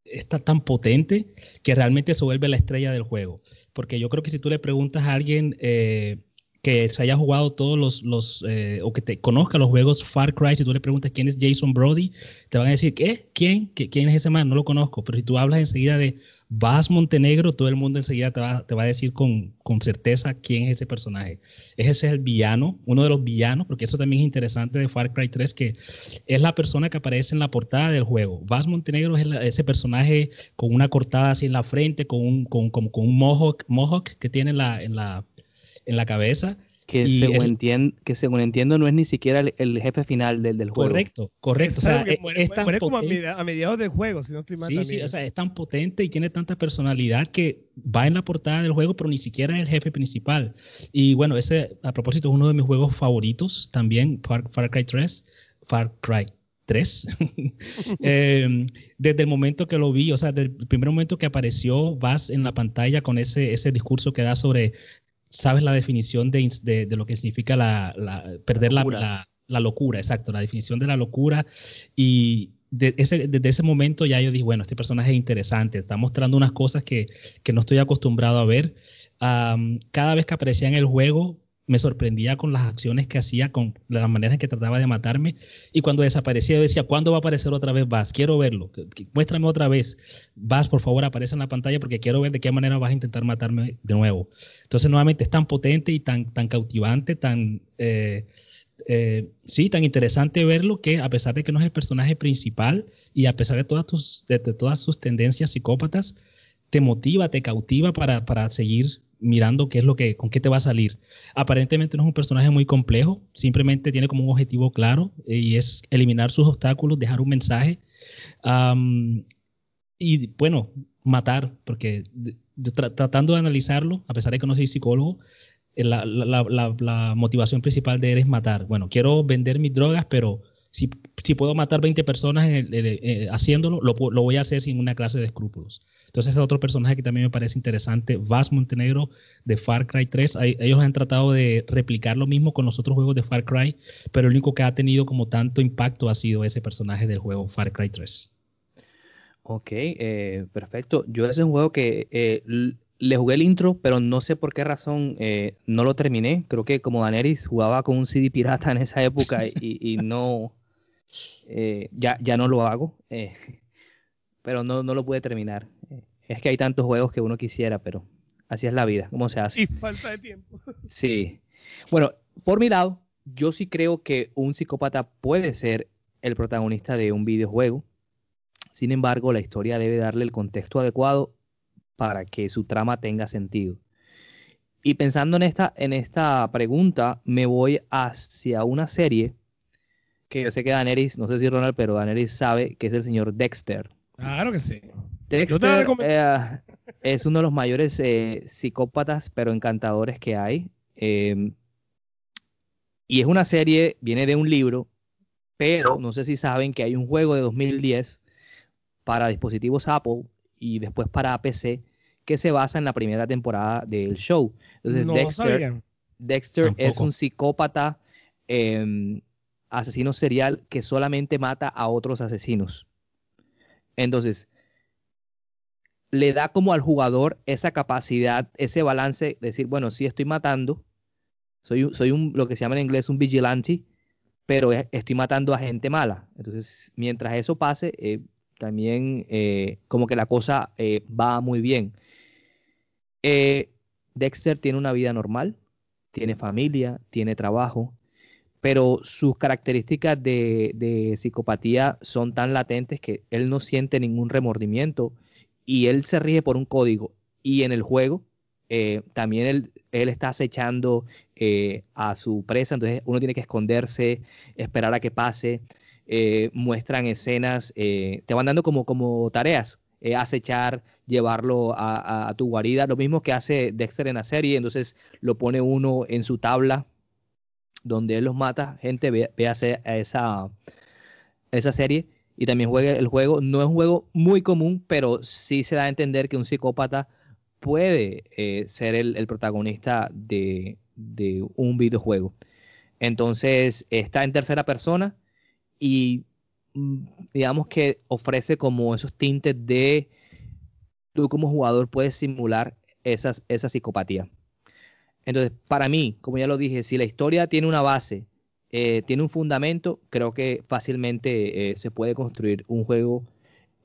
Speaker 3: está tan potente que realmente se vuelve la estrella del juego. Porque yo creo que si tú le preguntas a alguien eh, que se haya jugado todos los, los eh, o que te conozca los juegos Far Cry, si tú le preguntas quién es Jason Brody, te van a decir, ¿qué? ¿Quién? ¿Quién es ese man? No lo conozco. Pero si tú hablas enseguida de Vas Montenegro, todo el mundo enseguida te va, te va a decir con, con, certeza quién es ese personaje. Ese es el villano, uno de los villanos, porque eso también es interesante de Far Cry 3, que es la persona que aparece en la portada del juego. Vas Montenegro es ese personaje con una cortada así en la frente, con un, con, con, con un mohawk, mohawk que tiene en la, en la, en la cabeza
Speaker 1: que, según que según entiendo no es ni siquiera el, jefe final del, del, juego.
Speaker 3: Correcto, correcto. O sea,
Speaker 2: muere, como a, mediados del juego, si no estoy mal.
Speaker 3: Sí, sí, o sea, es tan potente y tiene tanta personalidad que va en la portada del juego, pero ni siquiera es el jefe principal. Y bueno, ese, a propósito, es uno de mis juegos favoritos también, Far, Cry 3. Far Cry 3. [LAUGHS] Em, desde el momento que lo vi, o sea, desde el primer momento que apareció vas en la pantalla con ese, ese discurso que da sobre sabes la definición de, lo que significa la, perder la locura. La, locura, exacto, la definición de la locura. Y ese, desde ese momento ya yo dije, bueno, este personaje es interesante, está mostrando unas cosas que, no estoy acostumbrado a ver. cada vez que aparecía en el juego, me sorprendía con las acciones que hacía, con las maneras en que trataba de matarme. Y cuando desaparecía, decía, ¿cuándo va a aparecer otra vez Vas? Quiero verlo. Muéstrame otra vez. Vas, por favor, aparece en la pantalla porque quiero ver de qué manera vas a intentar matarme de nuevo. Entonces, nuevamente, es tan potente y tan, tan cautivante, tan... Eh, eh, sí, tan interesante verlo que a pesar de que no es el personaje principal y a pesar de todas, de, todas sus tendencias psicópatas, te motiva, te cautiva para, para seguir mirando qué es lo que, con qué te va a salir. Aparentemente no es un personaje muy complejo, simplemente tiene como un objetivo claro eh, y es eliminar sus obstáculos, dejar un mensaje y bueno, matar, porque tratando de analizarlo, a pesar de que no soy psicólogo, eh, la, la, motivación principal de él es matar. Bueno, quiero vender mis drogas, pero si, si puedo matar 20 personas eh, haciéndolo, lo, lo, voy a hacer sin una clase de escrúpulos. Entonces, es otro personaje que también me parece interesante, Vas Montenegro de Far Cry 3. Ellos han tratado de replicar lo mismo con los otros juegos de Far Cry, pero el único que ha tenido como tanto impacto ha sido ese personaje del juego Far Cry 3.
Speaker 1: Ok, eh, perfecto. Yo ese es un juego que eh, le jugué el intro, pero no sé por qué razón eh, no lo terminé. Creo que como Daneris jugaba con un CD pirata en esa época y, no, ya, ya no lo hago [LAUGHS] pero no, no lo pude terminar. Es que hay tantos juegos que uno quisiera, pero así es la vida, ¿cómo se hace?
Speaker 2: Y falta de tiempo. [LAUGHS]
Speaker 1: Sí. Bueno, por mi lado, yo sí creo que un psicópata puede ser el protagonista de un videojuego. Sin embargo, la historia debe darle el contexto adecuado para que su trama tenga sentido. Y pensando en esta, en esta pregunta, me voy hacia una serie que yo sé que Daenerys, no sé si Ronald, pero Daenerys sabe que es el señor Dexter.
Speaker 2: Claro que sí.
Speaker 1: Dexter eh, es uno de los mayores eh, psicópatas, pero encantadores que hay. Em, y es una serie, viene de un libro, pero no sé si saben que hay un juego de 2010 para dispositivos Apple y después para PC que se basa en la primera temporada del show. Entonces, Dexter, Dexter es un psicópata em, asesino serial que solamente mata a otros asesinos. Entonces, le da como al jugador esa capacidad, ese balance, de decir, bueno, sí estoy matando, soy, soy un, lo que se llama en inglés un vigilante, pero estoy matando a gente mala. Entonces, mientras eso pase, eh, también eh, como que la cosa eh, va muy bien. Dexter tiene una vida normal, tiene familia, tiene trabajo, pero sus características de, psicopatía son tan latentes que él no siente ningún remordimiento y él se rige por un código y en el juego eh, también él, él, está acechando eh, a su presa, entonces uno tiene que esconderse, esperar a que pase. Eh, muestran escenas, te van dando como, como tareas, acechar, llevarlo a, tu guarida, lo mismo que hace Dexter en la serie, entonces lo pone uno en su tabla donde él los mata, gente, ve, ve a esa, esa serie y también juega el juego. No es un juego muy común, pero sí se da a entender que un psicópata puede eh, ser el, protagonista de, un videojuego. Entonces está en tercera persona y mm, digamos que ofrece como esos tintes de tú como jugador puedes simular esas, esa psicopatía. Entonces, para mí, como ya lo dije, si la historia tiene una base eh, tiene un fundamento, creo que fácilmente eh, se puede construir un juego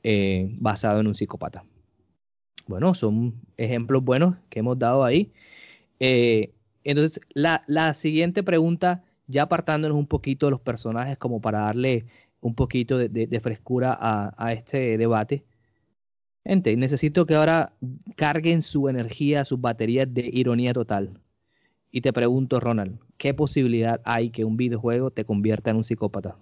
Speaker 1: eh, basado en un psicópata. Bueno, son ejemplos buenos que hemos dado ahí. entonces, la, siguiente pregunta, ya apartándonos un poquito de los personajes, como para darle un poquito de, frescura a, este debate. Gente, necesito que ahora carguen su energía, sus baterías de ironía total. Y te pregunto, Ronald, ¿qué posibilidad hay que un videojuego te convierta en un psicópata?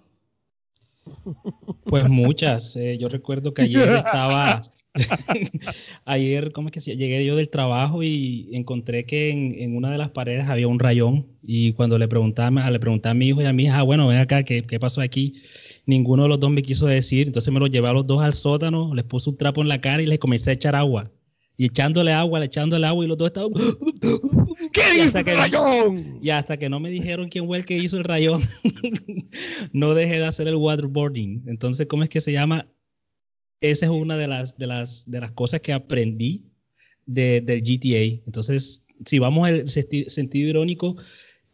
Speaker 3: Pues muchas. Eh, yo recuerdo que ayer [LAUGHS] estaba, [LAUGHS] ayer, ¿cómo es que se Llegué yo del trabajo y encontré que en, una de las paredes había un rayón y cuando le preguntaba, le preguntaba a mi hijo y a mi hija, ah, bueno, ven acá, ¿qué, ¿qué, pasó aquí? Ninguno de los dos me quiso decir, entonces me los llevé a los dos al sótano, les puse un trapo en la cara y les comencé a echar agua y echándole agua, le echándole agua y los dos estaban.
Speaker 2: ¿Qué hizo el rayón?
Speaker 3: Y hasta que no me dijeron quién fue el que hizo el rayón, [LAUGHS] no dejé de hacer el waterboarding. Entonces, ¿cómo es que se llama? Esa es una de las, de las, de las cosas que aprendí de, del GTA. Entonces, si vamos al sentido irónico,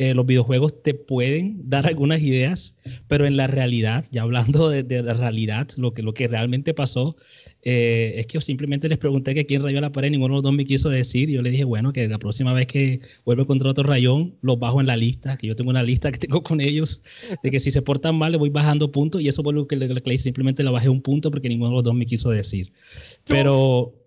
Speaker 3: eh, los videojuegos te pueden dar algunas ideas, pero en la realidad, ya hablando de, la realidad, lo que, lo que realmente pasó, eh, es que yo simplemente les pregunté que quién rayó la pared, ninguno de los dos me quiso decir, y yo le dije, bueno, que la próxima vez que vuelva a encontrar otro rayón, los bajo en la lista, que yo tengo una lista que tengo con ellos, de que si se portan mal, le voy bajando puntos, y eso fue lo que le, le, simplemente le bajé un punto porque ninguno de los dos me quiso decir. Pero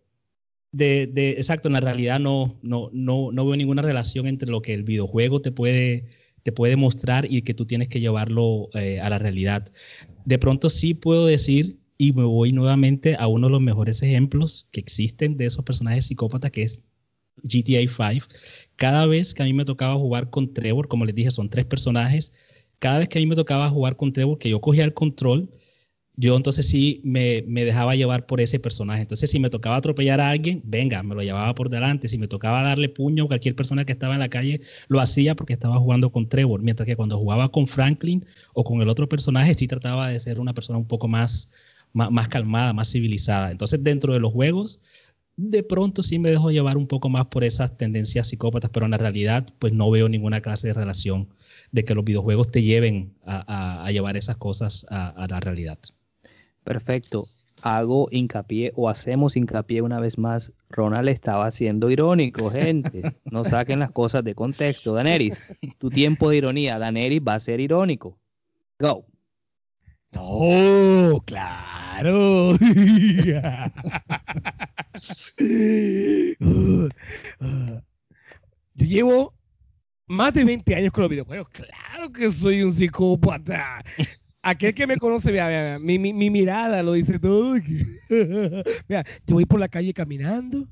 Speaker 3: de, exacto, en la realidad no, no, no, no veo ninguna relación entre lo que el videojuego te puede, te puede mostrar y que tú tienes que llevarlo eh, a la realidad. De pronto sí puedo decir, y me voy nuevamente a uno de los mejores ejemplos que existen de esos personajes psicópatas, que es GTA V. Cada vez que a mí me tocaba jugar con Trevor, como les dije, son tres personajes, cada vez que a mí me tocaba jugar con Trevor, que yo cogía el control, yo entonces sí me, dejaba llevar por ese personaje. Entonces, si me tocaba atropellar a alguien, venga, me lo llevaba por delante. Si me tocaba darle puño a cualquier persona que estaba en la calle, lo hacía porque estaba jugando con Trevor. Mientras que cuando jugaba con Franklin o con el otro personaje, sí trataba de ser una persona un poco más, más, calmada, más civilizada. Entonces, dentro de los juegos, de pronto sí me dejo llevar un poco más por esas tendencias psicópatas, pero en la realidad, pues no veo ninguna clase de relación de que los videojuegos te lleven a, llevar esas cosas a la realidad.
Speaker 1: Perfecto. Hago hincapié o hacemos hincapié una vez más. Ronald estaba siendo irónico, gente. No saquen las cosas de contexto. Daneris, tu tiempo de ironía. Daneris va a ser irónico. Go.
Speaker 2: No, claro. [LAUGHS] Yo llevo más de 20 años con los videojuegos. Claro que soy un psicópata aquel que me conoce, vea, mi, mirada lo dice todo. mira, [LAUGHS] yo voy por la calle caminando,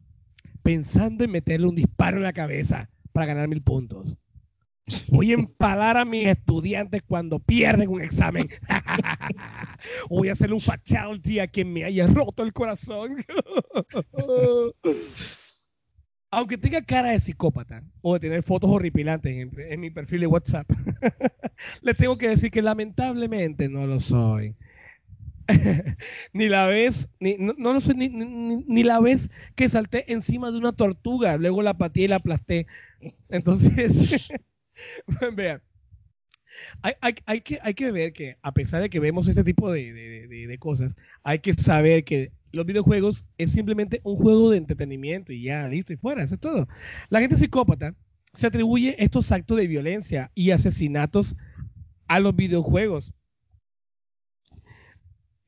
Speaker 2: pensando en meterle un disparo en la cabeza para ganar mil puntos. Voy a empalar a mis estudiantes cuando pierden un examen. [LAUGHS] voy a hacerle un fatality a quien me haya roto el corazón. [LAUGHS] aunque tenga cara de psicópata o de tener fotos horripilantes en, mi perfil de WhatsApp, [LAUGHS] le tengo que decir que lamentablemente no lo soy. [LAUGHS] ni la vez, ni, no, lo sé, ni, la vez que salté encima de una tortuga, luego la pateé y la aplasté. Entonces, [LAUGHS] vean, hay, que, ver que a pesar de que vemos este tipo de, cosas, hay que saber que los videojuegos es simplemente un juego de entretenimiento y ya, listo, y fuera, eso es todo. La gente psicópata se atribuye estos actos de violencia y asesinatos a los videojuegos.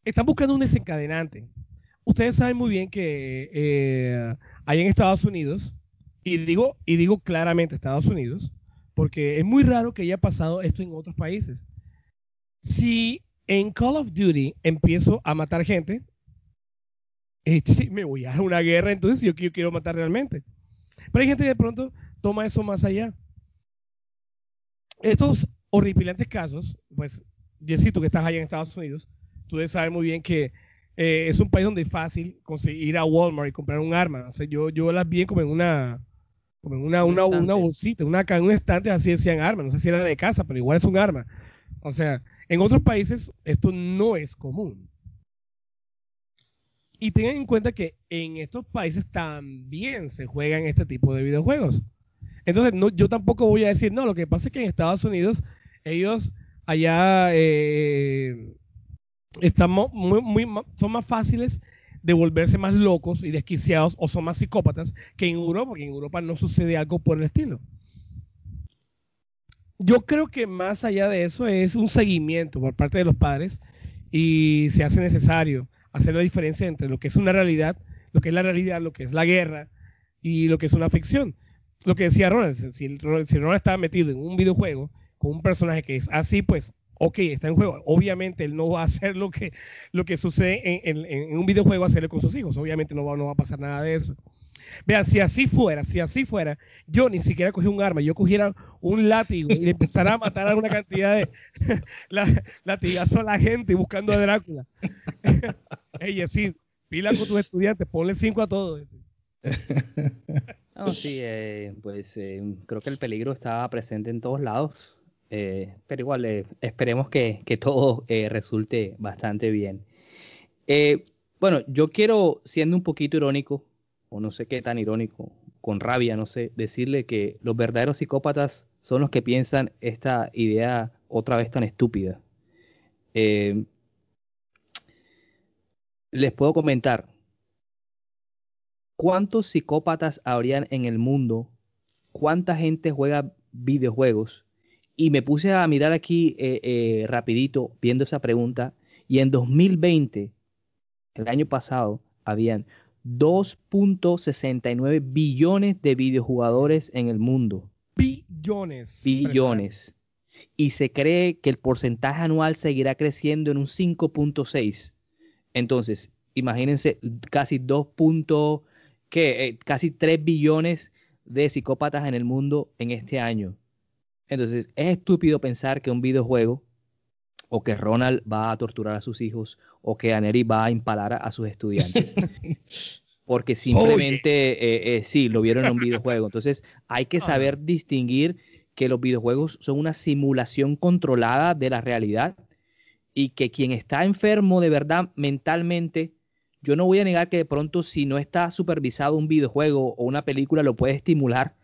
Speaker 2: Están buscando un desencadenante. Ustedes saben muy bien que eh, hay en Estados Unidos y digo, y digo claramente Estados Unidos, porque es muy raro que haya pasado esto en otros países. Si en Call of Duty empiezo a matar gente, [LAUGHS] este, me voy a una guerra, entonces yo quiero, quiero matar realmente. Pero hay gente que de pronto toma eso más allá. Estos horripilantes casos, pues, Jessy, tú que estás allá en Estados Unidos, tú debes saber muy bien que eh, es un país donde es fácil conseguir ir a Walmart y comprar un arma. Yo, yo las vi como en una, como en una, una, una bolsita, una, un estante así decían armas. No sé si era de casa, pero igual es un arma. O sea, en otros países esto no es común. Y tengan en cuenta que en estos países también se juegan este tipo de videojuegos. Entonces, no, yo tampoco voy a decir, no, lo que pasa es que en Estados Unidos ellos allá eh, están muy, muy, son más fáciles de volverse más locos y desquiciados o son más psicópatas que en Europa, porque en Europa no sucede algo por el estilo. Yo creo que más allá de eso es un seguimiento por parte de los padres y se hace necesario hacer la diferencia entre lo que es una realidad, lo que es la realidad, lo que es la guerra y lo que es una ficción. Lo que decía Ronald, si, si Ronald estaba metido en un videojuego con un personaje que es así, pues, ok, está en juego. Obviamente él no va a hacer lo que, lo que sucede en, un videojuego, hacerlo con sus hijos. Obviamente no va, no va a pasar nada de eso. Vean, si así fuera, si así fuera, yo ni siquiera cogí un arma, yo cogiera un látigo y le empezara a matar a una cantidad de [LAUGHS] latigazos a la gente buscando a Drácula. [LAUGHS] Ella sí, pila con tus estudiantes, ponle cinco a todos. [LAUGHS]
Speaker 1: No, sí, eh, pues eh, creo que el peligro estaba presente en todos lados, eh, pero igual esperemos que, que todo resulte bastante bien. bueno, yo quiero, siendo un poquito irónico, o no sé qué tan irónico, con rabia, no sé, decirle que los verdaderos psicópatas son los que piensan esta idea otra vez tan estúpida. Eh, les puedo comentar cuántos psicópatas habrían en el mundo, cuánta gente juega videojuegos. Y me puse a mirar aquí eh, eh, rapidito viendo esa pregunta y en 2020, el año pasado, habían 2.69 billones de videojugadores en el mundo.
Speaker 2: Billones.
Speaker 1: Billones. Y se cree que el porcentaje anual seguirá creciendo en un 5.6. Entonces, imagínense casi 2. que eh, casi 3 billones de psicópatas en el mundo en este año. Entonces, es estúpido pensar que un videojuego o que Ronald va a torturar a sus hijos o que Aneri va a impalar a, sus estudiantes. [LAUGHS] Porque simplemente, eh, eh, sí, lo vieron en un videojuego. Entonces, hay que [LAUGHS] saber distinguir que los videojuegos son una simulación controlada de la realidad y que quien está enfermo de verdad mentalmente, yo no voy a negar que de pronto si no está supervisado un videojuego o una película lo puede estimular,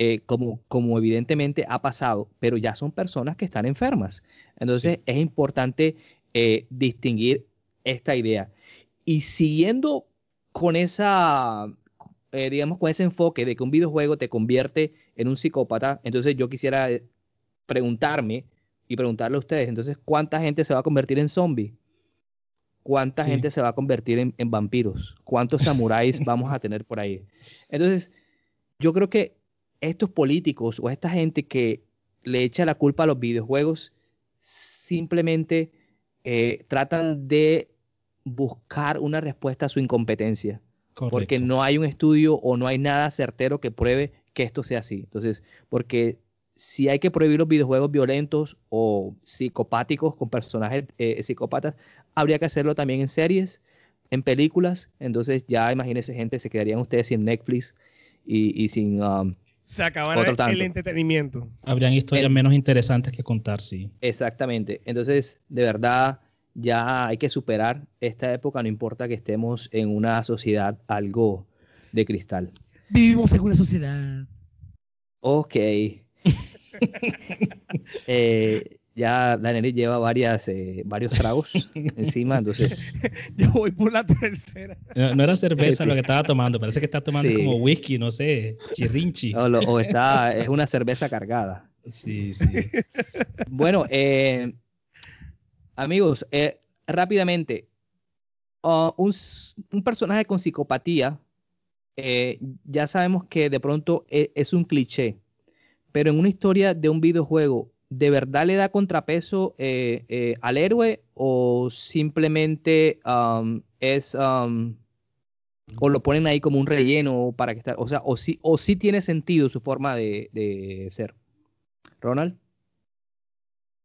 Speaker 1: eh, como, como evidentemente ha pasado, pero ya son personas que están enfermas. Entonces es importante eh, distinguir esta idea. Y siguiendo con esa, eh, digamos, con ese enfoque de que un videojuego te convierte en un psicópata, entonces yo quisiera preguntarme y preguntarle a ustedes, entonces, ¿cuánta gente se va a convertir en zombie? ¿Cuánta gente se va a convertir en, en vampiros? ¿Cuántos samuráis [LAUGHS] vamos a tener por ahí? Entonces, yo creo que estos políticos o esta gente que le echa la culpa a los videojuegos simplemente eh, tratan de buscar una respuesta a su incompetencia. Porque no hay un estudio o no hay nada certero que pruebe que esto sea así. Entonces, porque si hay que prohibir los videojuegos violentos o psicopáticos con personajes eh, psicópatas, habría que hacerlo también en series, en películas. Entonces, ya imagínense, gente, se quedarían ustedes sin Netflix y, sin um,
Speaker 2: se acabará el entretenimiento.
Speaker 3: Habrían historias menos interesantes que contar, sí.
Speaker 1: Exactamente. Entonces, de verdad, ya hay que superar esta época, no importa que estemos en una sociedad algo de cristal.
Speaker 2: Vivimos en una sociedad.
Speaker 1: Ok. [LAUGHS] eh, ya Daniel lleva varias, eh, varios tragos [LAUGHS] encima, entonces... [LAUGHS]
Speaker 2: Yo voy por la tercera.
Speaker 3: No, era cerveza lo que estaba tomando, parece que está tomando como whisky, no sé, chirrinchi.
Speaker 1: O, está, es una cerveza cargada.
Speaker 3: Sí, sí. [LAUGHS]
Speaker 1: Bueno, eh, amigos, eh, rápidamente, uh, un, un, personaje con psicopatía eh, ya sabemos que de pronto e, es, un cliché, pero en una historia de un videojuego, ¿de verdad le da contrapeso eh, eh, al héroe o simplemente um, es... Um, o lo ponen ahí como un relleno para que está, o sea, o sí, o sí tiene sentido su forma de, de ser. Ronald.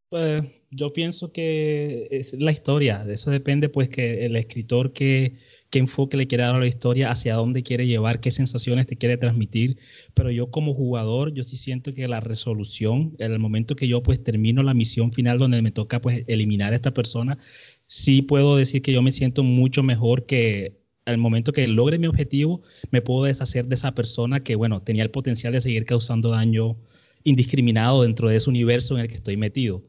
Speaker 3: Pues yo pienso que es la historia, de eso depende pues que el escritor que, qué enfoque le quiere dar a la historia, hacia dónde quiere llevar, qué sensaciones te quiere transmitir, pero yo como jugador yo sí siento que la resolución, en el momento que yo pues termino la misión final donde me toca pues eliminar a esta persona, sí puedo decir que yo me siento mucho mejor que al momento que logre mi objetivo, me puedo deshacer de esa persona que, bueno, tenía el potencial de seguir causando daño indiscriminado dentro de ese universo en el que estoy metido.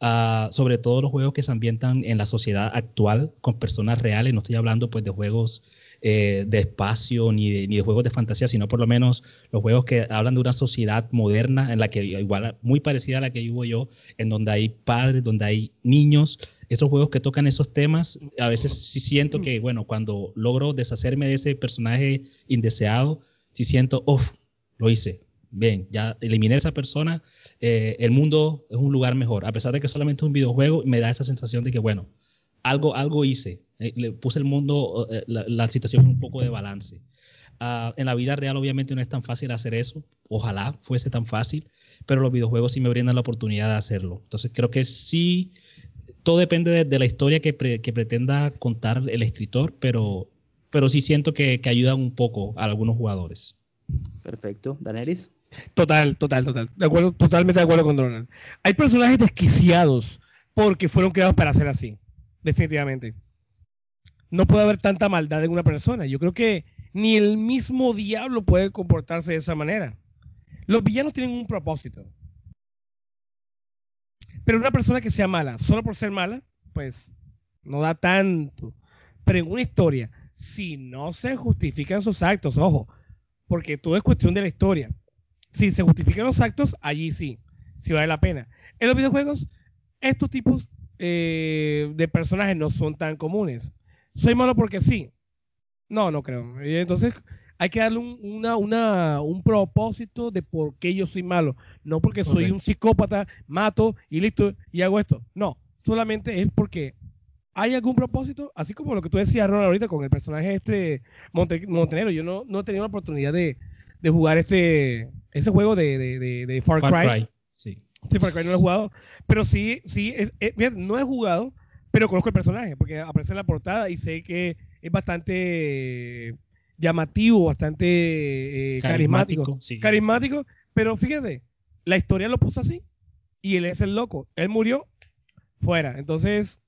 Speaker 3: Ah, sobre todo los juegos que se ambientan en la sociedad actual con personas reales. No estoy hablando pues de juegos eh, de espacio ni de, ni de, juegos de fantasía, sino por lo menos los juegos que hablan de una sociedad moderna en la que igual muy parecida a la que vivo yo, en donde hay padres, donde hay niños. Esos juegos que tocan esos temas, a veces sí siento que, bueno, cuando logro deshacerme de ese personaje indeseado, sí siento, uff, lo hice, bien, ya eliminé esa persona, eh, el mundo es un lugar mejor. A pesar de que solamente es un videojuego, me da esa sensación de que, bueno, algo, algo hice. Eh, le puse el mundo, eh, la, situación un poco de balance. Ah, en la vida real, obviamente, no es tan fácil hacer eso. Ojalá fuese tan fácil, pero los videojuegos sí me brindan la oportunidad de hacerlo. Entonces, creo que sí, todo depende de, la historia que, pretenda contar el escritor, pero, pero sí siento que, que ayudan un poco a algunos jugadores.
Speaker 1: Perfecto. Daneris.
Speaker 2: Total, total, total. De acuerdo, totalmente de acuerdo con Donald. Hay personajes desquiciados porque fueron creados para ser así. Definitivamente. No puede haber tanta maldad en una persona. Yo creo que ni el mismo diablo puede comportarse de esa manera. Los villanos tienen un propósito. Pero una persona que sea mala, solo por ser mala, pues no da tanto. Pero en una historia, si no se justifican sus actos, ojo, porque todo es cuestión de la historia si se justifican los actos, allí sí, sí vale la pena. En los videojuegos, estos tipos eh, de personajes no son tan comunes. Soy malo porque sí. No, no creo. Entonces hay que darle un, una, un propósito de por qué yo soy malo. No porque soy un psicópata, mato y listo, y hago esto. No, solamente es porque hay algún propósito, así como lo que tú decías, Ronald, ahorita con el personaje este Montenegro. Yo no, no he tenido la oportunidad de, de jugar este ese juego de, de, de, Far, Cry.
Speaker 3: Sí.
Speaker 2: sí. Far Cry no lo he jugado, pero sí, sí, es, no he jugado, pero conozco el personaje, porque aparece en la portada y sé que es bastante llamativo, bastante eh, carismático. Carismático, pero fíjate, la historia lo puso así y él es el loco. Él murió fuera. Entonces,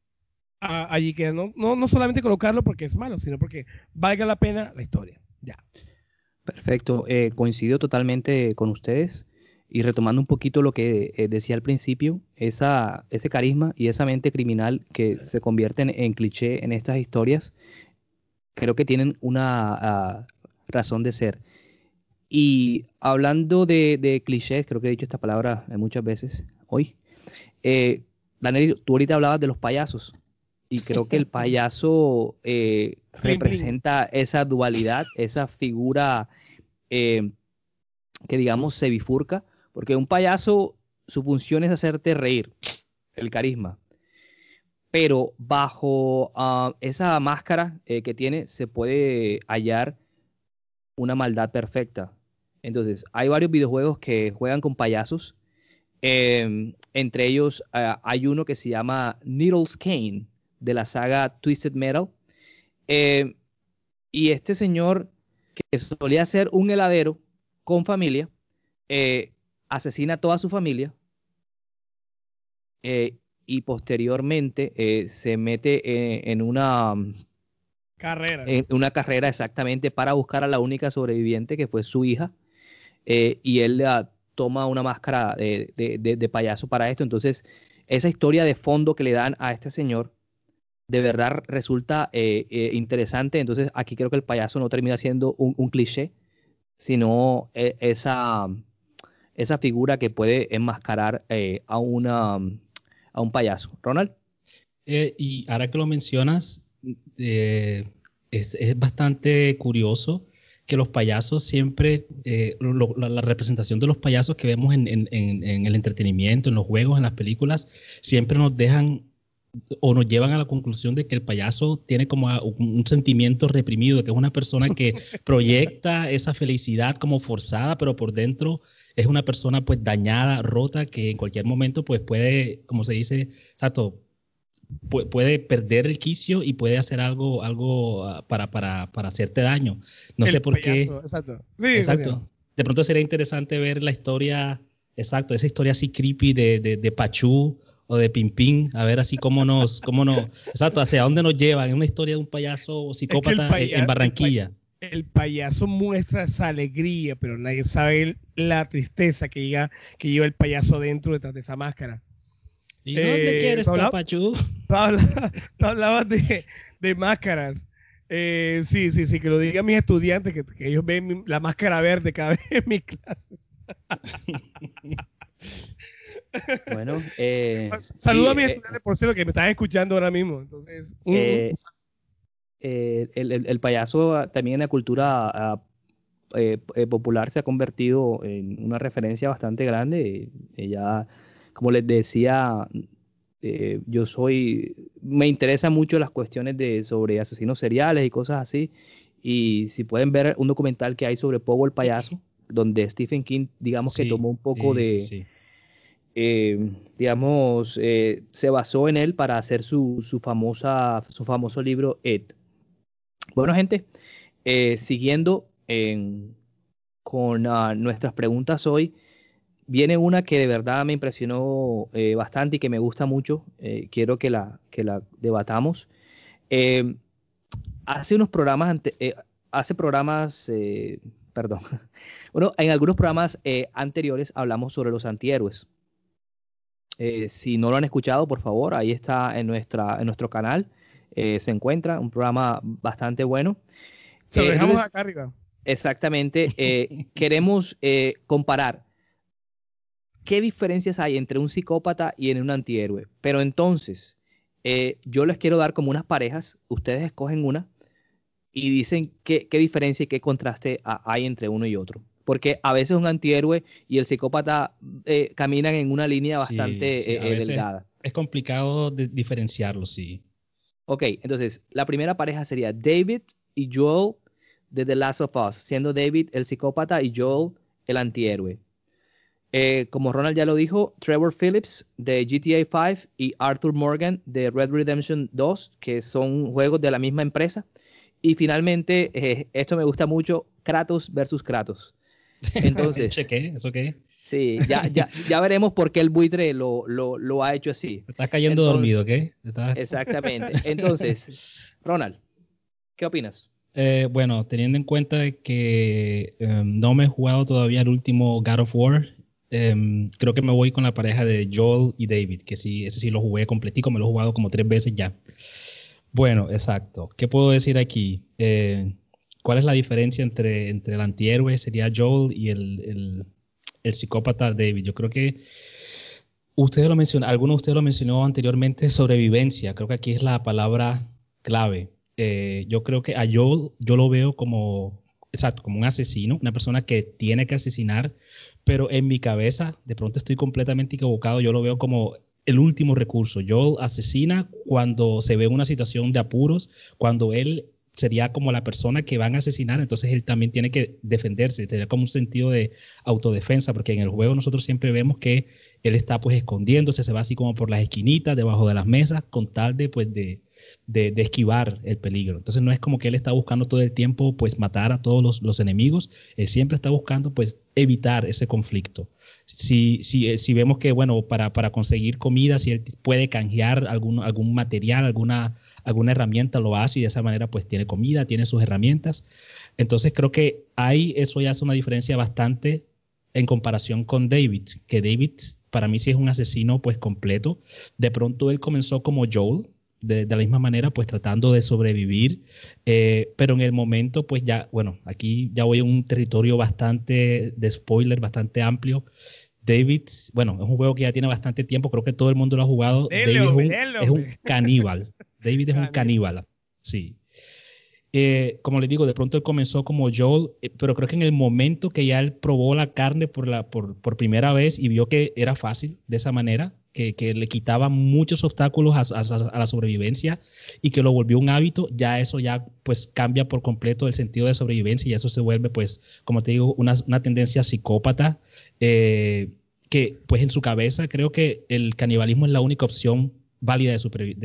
Speaker 2: allí que no, no, no solamente colocarlo porque es malo, sino porque valga la pena la historia. Ya.
Speaker 1: Perfecto, eh, coincido totalmente con ustedes y retomando un poquito lo que eh, decía al principio, esa, ese carisma y esa mente criminal que se convierten en cliché en estas historias, creo que tienen una ah, razón de ser. Y hablando de, clichés, creo que he dicho esta palabra muchas veces hoy. Eh, Daniel, tú ahorita hablabas de los payasos y creo que el [LAUGHS] payaso eh, representa esa dualidad, esa figura eh, que digamos se bifurca, porque un payaso, su función es hacerte reír, el carisma. Pero bajo ah, esa máscara eh, que tiene se puede hallar una maldad perfecta. Entonces, hay varios videojuegos que juegan con payasos. Em, entre ellos ah, hay uno que se llama Needles Kane de la saga Twisted Metal. Em, y este señor que solía ser un heladero con familia, eh, asesina a toda su familia eh, y posteriormente eh, se mete en una
Speaker 2: carrera.
Speaker 1: En una carrera exactamente para buscar a la única sobreviviente que fue su hija y él toma una máscara de, de payaso para esto. Entonces, esa historia de fondo que le dan a este señor de verdad resulta eh, eh, interesante. Entonces aquí creo que el payaso no termina siendo un, cliché, sino eh, esa, esa figura que puede enmascarar a, una, a un payaso. Ronald.
Speaker 3: y ahora que lo mencionas, es, es, bastante curioso que los payasos siempre, eh, la, representación de los payasos que vemos en, el entretenimiento, en los juegos, en las películas, siempre nos dejan o nos llevan a la conclusión de que el payaso tiene como un, sentimiento reprimido, de que es una persona que [LAUGHS] proyecta esa felicidad como forzada, pero por dentro es una persona pues dañada, rota, que en cualquier momento pues puede, como se dice, exacto, puede perder el quicio y puede hacer algo, algo ah, para, para, para hacerte daño. No sé por qué.
Speaker 2: Exacto.
Speaker 3: Sí, exacto. De pronto sería interesante ver la historia, exacto, esa historia así creepy de, de, de Pachú o de Pimpín, a ver así cómo nos, cómo nos, exacto, hacia dónde nos llevan. Es una historia de un payaso psicópata en Barranquilla.
Speaker 2: El, payaso muestra esa alegría, pero nadie sabe la tristeza que, llega, que lleva el payaso dentro detrás de esa máscara.
Speaker 3: ¿Y dónde eh, quieres, Pachú?
Speaker 2: Tú hablabas de, de máscaras. Eh, sí, sí, sí, que lo digan mis estudiantes, que, ellos ven la máscara verde cada vez en mis clases. [LAUGHS]
Speaker 1: bueno, eh,
Speaker 2: saludo a mis estudiantes, por cierto, que me están escuchando ahora mismo. Entonces,
Speaker 1: el, payaso también en la cultura popular se ha convertido en una referencia bastante grande. ya como les decía, eh, yo soy, me interesan mucho las cuestiones de sobre asesinos seriales y cosas así. Y si pueden ver un documental que hay sobre Pogo el payaso, donde Stephen King, digamos que tomó un poco de, eh, digamos, eh, se basó en él para hacer su, su, famosa, su famoso libro Ed. Bueno, gente, siguiendo con ah, nuestras preguntas hoy, viene una que de verdad me impresionó eh, bastante y que me gusta mucho. Eh, quiero que la, que la debatamos. Eh, hace unos programas, hace programas, perdón, [LAUGHS] bueno, en algunos programas anteriores hablamos sobre los antihéroes. Si no lo han escuchado, por favor, ahí está en, nuestra, en nuestro canal. se encuentra un programa bastante bueno.
Speaker 2: Se lo dejamos acá arriba.
Speaker 1: Exactamente. [LAUGHS] queremos comparar qué diferencias hay entre un psicópata y en un antihéroe. Pero entonces, eh, yo les quiero dar como unas parejas, ustedes escogen una y dicen qué, diferencia y qué contraste hay entre uno y otro. Porque a veces un antihéroe y el psicópata eh, caminan en una línea bastante eh, delgada.
Speaker 3: Es complicado de diferenciarlo, sí.
Speaker 1: Ok, entonces la primera pareja sería David y Joel de The Last of Us, siendo David el psicópata y Joel el antihéroe. Eh, como Ronald ya lo dijo, Trevor Phillips de GTA 5 y Arthur Morgan de Red Redemption 2, que son juegos de la misma empresa. Y finalmente, eh, esto me gusta mucho, Kratos versus Kratos. [LAUGHS] Entonces,
Speaker 3: qué? ¿Eso qué?
Speaker 1: Sí, ya, ya, ya veremos por qué el buitre lo, lo, ha hecho así.
Speaker 3: Estás cayendo dormido, ¿qué?
Speaker 1: Exactamente. [LAUGHS] Entonces, Ronald, ¿qué opinas?
Speaker 3: Eh, bueno, teniendo en cuenta que no me he jugado todavía el último God of War Em, creo que me voy con la pareja de Joel y David, que sí, ese sí lo jugué completico, me lo he jugado como tres veces ya. Bueno, exacto. ¿Qué puedo decir aquí? Eh, ¿Cuál es la diferencia entre, entre el antihéroe, sería Joel, y el, el, psicópata David? Yo creo que ustedes lo mencionaron, alguno de ustedes lo mencionó anteriormente, sobrevivencia. Creo que aquí es la palabra clave. Eh, yo creo que a Joel yo lo veo como, exacto, como un asesino, una persona que tiene que asesinar, pero en mi cabeza, de pronto estoy completamente equivocado, yo lo veo como el último recurso. Joel asesina cuando se ve una situación de apuros, cuando él sería como la persona que van a asesinar, entonces él también tiene que defenderse, sería como un sentido de autodefensa, porque en el juego nosotros siempre vemos que él está pues escondiéndose, se va así como por las esquinitas, debajo de las mesas, con tal de pues de, de, esquivar el peligro. Entonces no es como que él está buscando todo el tiempo pues matar a todos los, enemigos, él siempre está buscando pues evitar ese conflicto. Si, si, eh, si vemos que, bueno, para, para, conseguir comida, si él puede canjear algún, algún material, alguna, alguna herramienta, lo hace y de esa manera pues tiene comida, tiene sus herramientas. Entonces creo que ahí eso ya hace una diferencia bastante en comparación con David, que David para mí sí es un asesino pues completo. De pronto él comenzó como Joel, de, la misma manera, pues tratando de sobrevivir, eh, pero en el momento, pues ya, bueno, aquí ya voy a un territorio bastante de spoiler, bastante amplio. David, bueno, es un juego que ya tiene bastante tiempo, creo que todo el mundo lo ha jugado. David es, un, caníbal. David es un caníbal, sí. eh, como le digo, de pronto él comenzó como Joel, eh, pero creo que en el momento que ya él probó la carne por, la, por, por primera vez y vio que era fácil de esa manera, que, que le quitaba muchos obstáculos a, a, a, la sobrevivencia y que lo volvió un hábito, ya eso ya pues cambia por completo el sentido de sobrevivencia y eso se vuelve pues, como te digo, una, una tendencia psicópata. Eh, que pues en su cabeza creo que el canibalismo es la única opción válida de,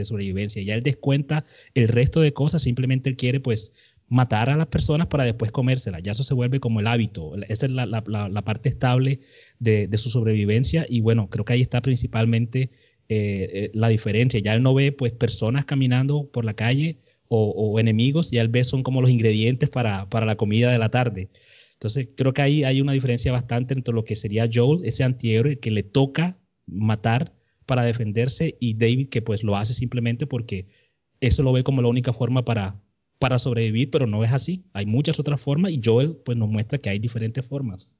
Speaker 3: sobrevivencia. Ya él descuenta el resto de cosas, simplemente él quiere pues matar a las personas para después comérselas. Ya eso se vuelve como el hábito. Esa es la, la, la parte estable de, de, su sobrevivencia y bueno, creo que ahí está principalmente eh, eh, la diferencia. Ya él no ve pues personas caminando por la calle o, o, enemigos, ya él ve son como los ingredientes para, para la comida de la tarde. Entonces creo que ahí hay una diferencia bastante entre lo que sería Joel, ese antihéroe que le toca matar para defenderse y David que pues lo hace simplemente porque eso lo ve como la única forma para, para sobrevivir, pero no es así. Hay muchas otras formas y Joel pues nos muestra que hay diferentes formas.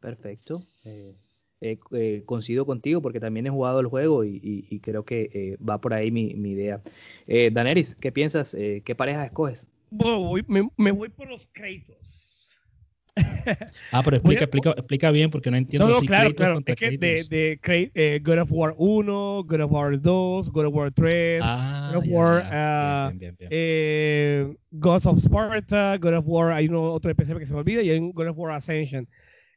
Speaker 1: Perfecto. Eh, eh, eh, coincido contigo porque también he jugado el juego y, y, y creo que eh, va por ahí mi, mi idea. Daneris, ¿qué piensas? ¿Qué pareja escoges?
Speaker 2: Bueno, voy, me, me, voy por los créditos.
Speaker 3: Ah, pero explica, explica, explica, bien porque no entiendo.
Speaker 2: No, no, claro, claro. Es que de, de, eh, God of War 1, God of War 2, God of War 3, ah, God of ya, War, ya. Uh, bien, bien, bien. Eh, Ghost of Sparta, God of War, hay uno otro de PC que se me olvida, y hay un God of War Ascension.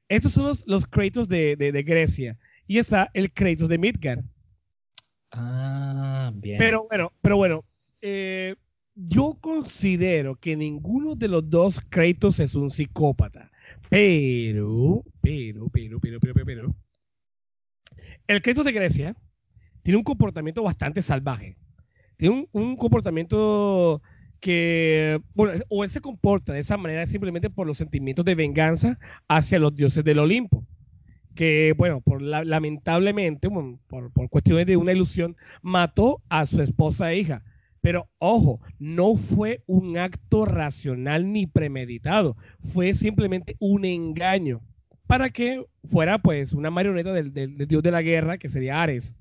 Speaker 2: Estos son los, los Kratos de, de, de, Grecia. Y está el Kratos de Midgard.
Speaker 3: Ah, bien.
Speaker 2: Pero bueno, pero bueno. Eh, yo considero que ninguno de los dos Kratos es un psicópata. Pero, pero, pero, pero, pero, pero, el Kratos de Grecia tiene un comportamiento bastante salvaje. Tiene un, comportamiento que, bueno, o él se comporta de esa manera simplemente por los sentimientos de venganza hacia los dioses del Olimpo. Que, bueno, por la, lamentablemente, por, por cuestiones de una ilusión, mató a su esposa e hija pero ojo, no fue un acto racional ni premeditado, fue simplemente un engaño para que fuera pues una marioneta del, dios de la guerra, que sería Ares.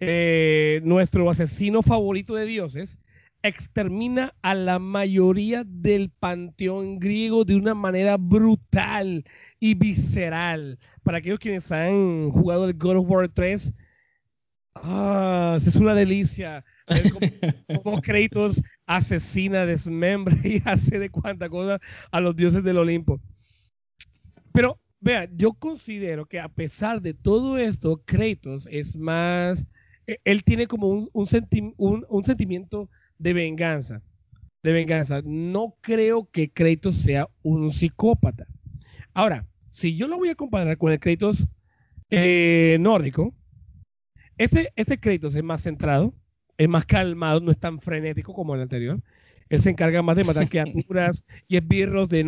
Speaker 2: Eh, nuestro asesino favorito de dioses extermina a la mayoría del panteón griego de una manera brutal y visceral. Para aquellos quienes han jugado el God of War 3, ah, es una delicia como, [LAUGHS] como Kratos asesina, desmembra y [LAUGHS] hace de cuanta cosa a los dioses del Olimpo. Pero, vea, yo considero que a pesar de todo esto, Kratos es más, e, él tiene como un, un, senti un, un sentimiento de venganza. De venganza. No creo que Kratos sea un psicópata. Ahora, si yo lo voy a comparar con el Kratos eh, nórdico, este, este Kratos es más centrado, es más calmado, no es tan frenético como el anterior. Él se encarga más de matar [LAUGHS] criaturas y esbirros de,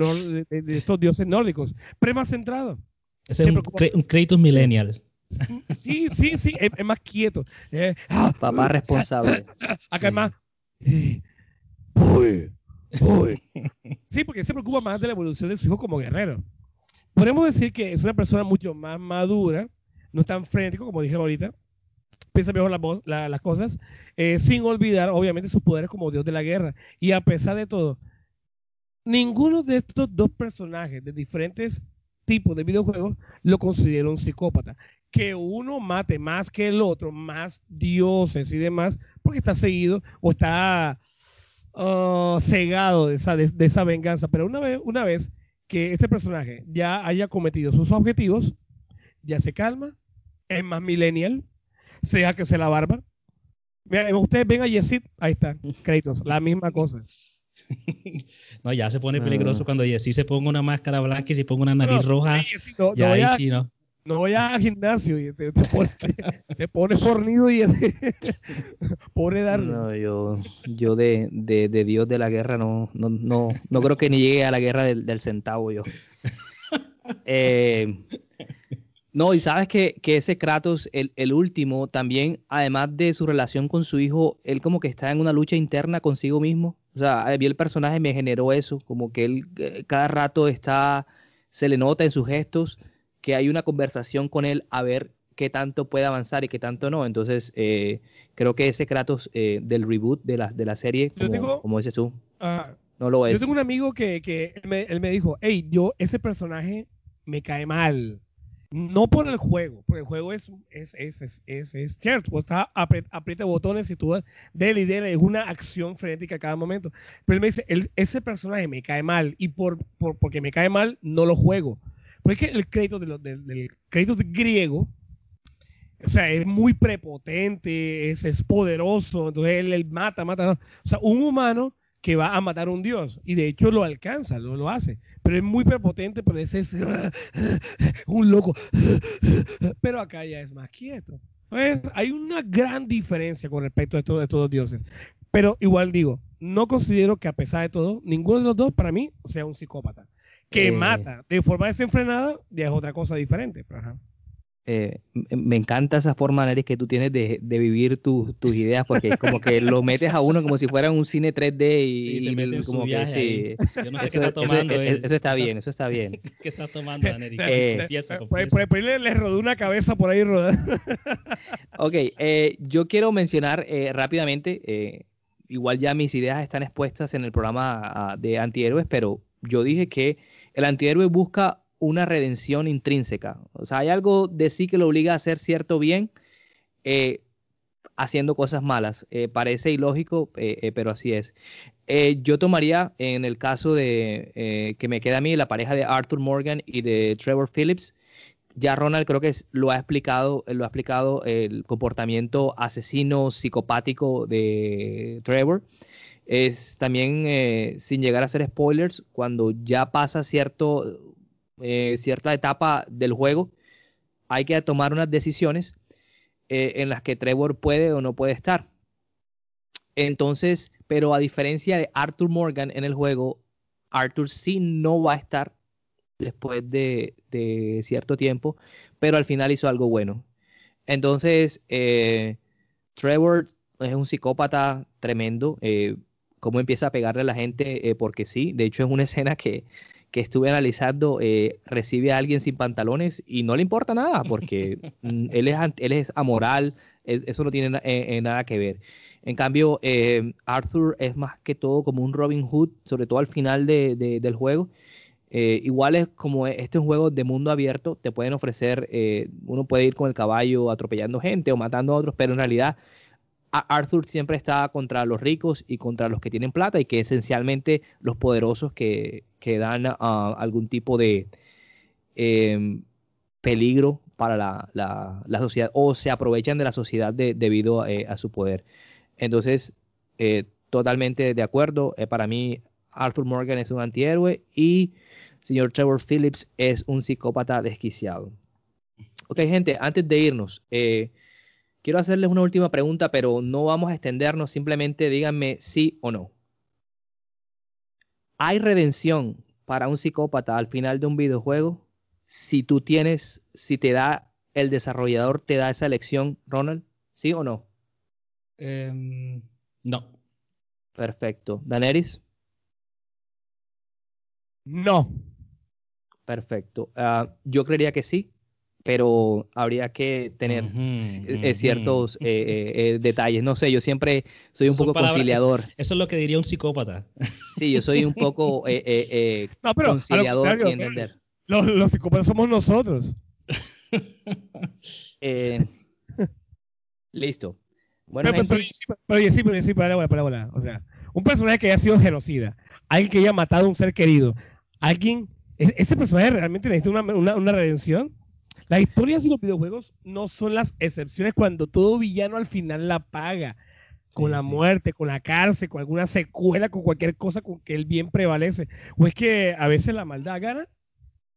Speaker 2: de, de, estos dioses nórdicos, pero es más centrado.
Speaker 3: Es un, un Kratos millennial.
Speaker 2: Sí, sí, sí, es, es más quieto. Eh, ah,
Speaker 1: Papá responsable.
Speaker 2: Acá sí. es más. Eh, uy, uy. [LAUGHS] Sí, porque se preocupa más de la evolución de su hijo como guerrero. Podemos decir que es una persona mucho más madura, no es tan frenético como dije ahorita, piensa mejor las la, la cosas, eh, sin olvidar, obviamente, sus poderes como dios de la guerra. Y a pesar de todo, ninguno de estos dos personajes de diferentes tipos de videojuegos lo considera un psicópata. Que uno mate más que el otro, más dioses y demás, porque está seguido o está uh, cegado de esa, de esa venganza. Pero una vez, una vez que este personaje ya haya cometido sus objetivos, ya se calma, es más millennial, sea que se la barba. Mira, ustedes ven a Yesid, ahí está, [LAUGHS] créditos, la misma cosa. [LAUGHS]
Speaker 3: no, ya se pone peligroso ah. cuando Yesid se ponga una máscara blanca y se ponga una nariz no, roja. No, ya ahí
Speaker 2: a,
Speaker 3: sí, ¿no?
Speaker 2: No voy al gimnasio y te, te, pones, [LAUGHS] te, pones fornido y pobre darle.
Speaker 1: No, yo, yo de, de, de, Dios de la guerra no, no, no, no creo que ni llegue a la guerra del, del centavo yo. Eh, no, y sabes que, que ese Kratos, el, el, último, también, además de su relación con su hijo, él como que está en una lucha interna consigo mismo. O sea, a mí el personaje me generó eso, como que él eh, cada rato está, se le nota en sus gestos que hay una conversación con él a ver qué tanto puede avanzar y qué tanto no. Entonces, eh, creo que ese Kratos eh, del reboot de la, de la serie, como, como dices tú,
Speaker 2: Ah,
Speaker 1: No lo es.
Speaker 2: yo tengo un amigo que, que él, me, él me dijo, hey, yo, ese personaje me cae mal. No por el juego, porque el juego es, es, es, es, es, cierto, estás apri- aprieta botones y tú y dele, es una acción frenética a cada momento. Pero él me dice, "El- ese personaje me cae mal y por, por, porque me cae mal no lo juego. Porque el crédito de lo- del, del crédito griego, o sea, es muy prepotente, es, es poderoso, entonces él, él mata, mata. O sea, un humano que va a matar a un dios y de hecho lo alcanza, lo, lo hace, pero es muy prepotente, pero ese es [LAUGHS] un loco. [LAUGHS] Pero acá ya es más quieto. Entonces, hay una gran diferencia con respecto a estos, a estos dos dioses. Pero igual digo, no considero que a pesar de todo, ninguno de los dos para mí sea un psicópata. Que
Speaker 1: Eh.
Speaker 2: mata de forma desenfrenada ya es otra cosa diferente. pero ajá.
Speaker 1: Eh, me encanta esa forma, Neris, que tú tienes de, de vivir tus- tus ideas, porque como que lo metes a uno como si fuera un cine 3D y,
Speaker 3: Sí, se
Speaker 1: y
Speaker 3: su
Speaker 1: como que
Speaker 3: viaje
Speaker 1: sí.
Speaker 3: Yo no sé
Speaker 1: Eso,
Speaker 3: qué está tomando
Speaker 1: eso-
Speaker 3: él.
Speaker 1: eso está bien, eso está bien. [LAUGHS]
Speaker 3: ¿Qué está tomando, Daneri?
Speaker 1: Eh,
Speaker 2: Por,
Speaker 3: confiesa.
Speaker 2: por- por ahí le, le rodó una cabeza por ahí rodando. [LAUGHS]
Speaker 1: Ok, eh, yo quiero mencionar eh, rápidamente, eh, igual ya mis ideas están expuestas en el programa ah, de antihéroes, pero yo dije que el antihéroe busca una redención intrínseca. O sea, hay algo de sí que lo obliga a hacer cierto bien eh, haciendo cosas malas. Eh, parece ilógico, eh, pero así es. Yo tomaría en el caso de que me queda a mí la pareja de Arthur Morgan y de Trevor Phillips. Ya Ronald creo que lo ha explicado, lo ha explicado el comportamiento asesino psicopático de Trevor. Es también, sin llegar a ser spoilers, cuando ya pasa cierto, eh, cierta etapa del juego, hay que tomar unas decisiones eh, en las que Trevor puede o no puede estar. Entonces, pero a diferencia de Arthur Morgan en el juego, Arthur sí no va a estar después de, cierto tiempo, pero al final hizo algo bueno. Entonces, eh, Trevor es un psicópata tremendo. Eh, cómo empieza a pegarle a la gente, porque sí, de hecho es una escena que, que estuve analizando, eh, recibe a alguien sin pantalones y no le importa nada, porque [LAUGHS] mm, él, es, él es amoral, es- eso no tiene eh, eh, nada que ver. En cambio, eh, Arthur es más que todo como un Robin Hood, sobre todo al final de- de- del juego. Igual es como este es un juego de mundo abierto, te pueden ofrecer, uno puede ir con el caballo atropellando gente o matando a otros, pero en realidad Arthur siempre está contra los ricos y contra los que tienen plata y que esencialmente los poderosos que, que dan ah, algún tipo de em, peligro para la, la- sociedad o se aprovechan de la sociedad de- debido eh, a su poder. Entonces, eh, totalmente de acuerdo. Eh, para mí, Arthur Morgan es un antihéroe y señor Trevor Phillips es un psicópata desquiciado. Ok, gente, antes de irnos, quiero hacerles una última pregunta, pero no vamos a extendernos, simplemente díganme sí o no. ¿Hay redención para un psicópata al final de un videojuego? Si tú tienes, si te da, el desarrollador te da esa elección, Ronald, ¿sí o no?
Speaker 3: Em, no.
Speaker 1: Perfecto. Daneris,
Speaker 2: No.
Speaker 1: perfecto. Ah, yo creería que sí, pero habría que tener
Speaker 3: Ujú,
Speaker 1: eh,
Speaker 3: ujú.
Speaker 1: ciertos eh, eh, eh, detalles. No sé, yo siempre soy un
Speaker 3: Son
Speaker 1: poco
Speaker 3: palabras-
Speaker 1: conciliador.
Speaker 3: Eso es lo que diría un psicópata.
Speaker 1: Sí, yo soy un poco eh, [LAUGHS]
Speaker 2: No, pero lo
Speaker 1: conciliador y entender.
Speaker 2: Los, los psicópatas somos nosotros. [LAUGHS]
Speaker 1: Eh, listo. Bueno,
Speaker 2: pero, pero, pero, pero, sí, pero, sí, para, para, para, O sea, un personaje que haya sido genocida, alguien que haya matado a un ser querido, alguien, e- ese personaje realmente necesita una, una, una redención. Las historias y los videojuegos no son las excepciones cuando todo villano al final la paga. Con
Speaker 3: Sí,
Speaker 2: la
Speaker 3: sí.
Speaker 2: muerte, con la cárcel, con alguna secuela, con cualquier cosa con que el bien prevalece. O es que a veces la maldad gana.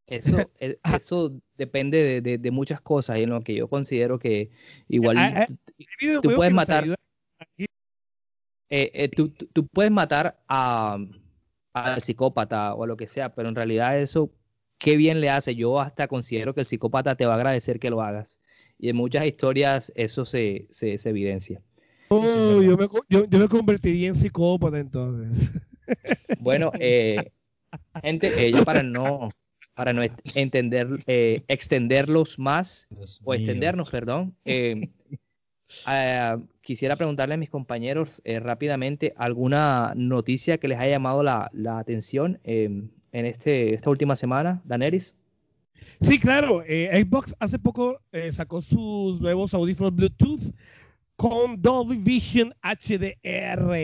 Speaker 1: eso, [LAUGHS] eh, eso depende de, de- de muchas cosas y en lo que yo considero que igual
Speaker 2: Ah, ah,
Speaker 1: tú- puedes matar- eh, eh, tú, tú- tú puedes matar a, al psicópata o a lo que sea, pero en realidad eso, qué bien le hace. Yo hasta considero que el psicópata te va a agradecer que lo hagas. Y en muchas historias eso se, se, se evidencia.
Speaker 2: Oh, yo, me, yo, yo me convertiría en psicópata entonces. [LAUGHS]
Speaker 1: Bueno, eh, gente, eh, ya para no, para no entender, eh, extenderlos más,
Speaker 3: Dios
Speaker 1: o
Speaker 3: mío.
Speaker 1: extendernos, perdón, eh, eh, quisiera preguntarle a mis compañeros eh, rápidamente alguna noticia que les haya llamado la, la atención en este, esta última semana, Daneris.
Speaker 2: Sí, claro. Xbox hace poco sacó sus nuevos audífonos Bluetooth con Dolby Vision HDR.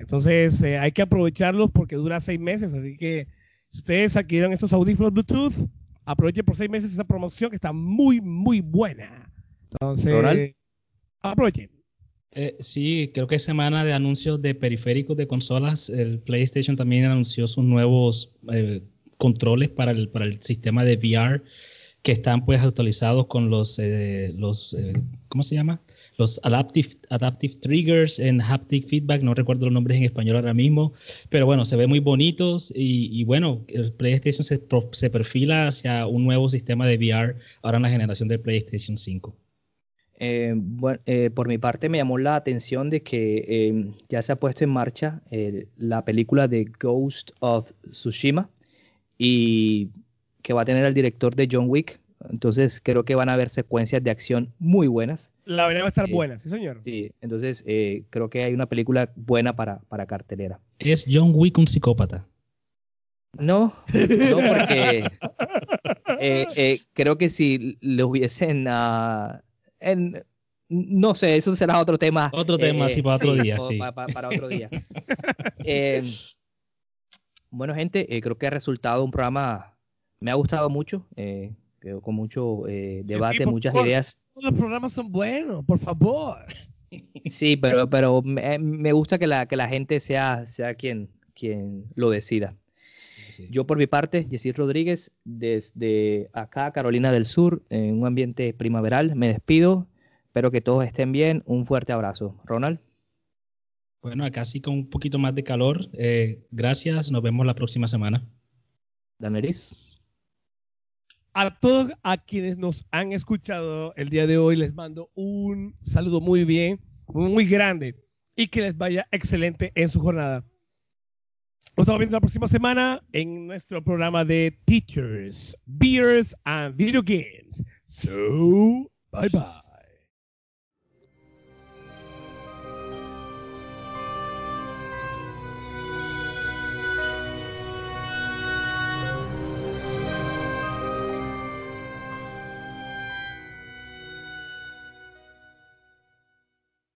Speaker 2: Entonces hay que aprovecharlos porque dura seis meses. Así que si ustedes adquieren estos audífonos Bluetooth, aprovechen por seis meses esa promoción que está muy, muy buena. Entonces, aprovechen.
Speaker 3: Eh, sí, creo que semana de anuncios de periféricos de consolas. El PlayStation también anunció sus nuevos eh, controles para el, para el sistema de VR que están pues actualizados con los, eh, los ¿cómo se llama? Los adaptive, adaptive triggers en haptic feedback, no recuerdo los nombres en español ahora mismo, pero bueno, se ve muy bonitos y, y bueno, el PlayStation se, se, perfila hacia un nuevo sistema de VR ahora en la generación del PlayStation 5.
Speaker 1: Eh, bueno, eh, por mi parte me llamó la atención de que eh, ya se ha puesto en marcha la película de Ghost of Tsushima y que va a tener al director de John Wick. Entonces creo que van a haber secuencias de acción muy buenas.
Speaker 2: La verdad va a estar buena, sí señor.
Speaker 1: Sí, entonces creo que hay una película buena para, para cartelera.
Speaker 3: ¿Es John Wick un psicópata?
Speaker 1: No, no porque creo que si le hubiesen... Uh, no sé, eso será otro tema.
Speaker 3: Otro tema, sí, para otro día, sí.
Speaker 1: Para, otro día. [LAUGHS] Eh, bueno, gente, eh, creo que ha resultado un programa, me ha gustado mucho, eh, con mucho debate, muchas ideas.
Speaker 2: Todos los programas son buenos, por favor.
Speaker 1: Sí, pero, pero me, gusta que la, que la gente sea, sea quien, quien lo decida. Yo por mi parte, Jessy Rodríguez, desde acá, Carolina del Sur, en un ambiente primaveral, me despido. Espero que todos estén bien. Un fuerte abrazo. Ronald.
Speaker 3: Bueno, acá sí con un poquito más de calor. Eh, gracias, nos vemos la próxima semana.
Speaker 1: Daneris.
Speaker 2: A todos a quienes nos han escuchado el día de hoy les mando un saludo muy bien, muy grande y que les vaya excelente en su jornada. Nos estamos viendo la próxima semana en nuestro programa de Teachers, Beers and Video Games. So, bye bye.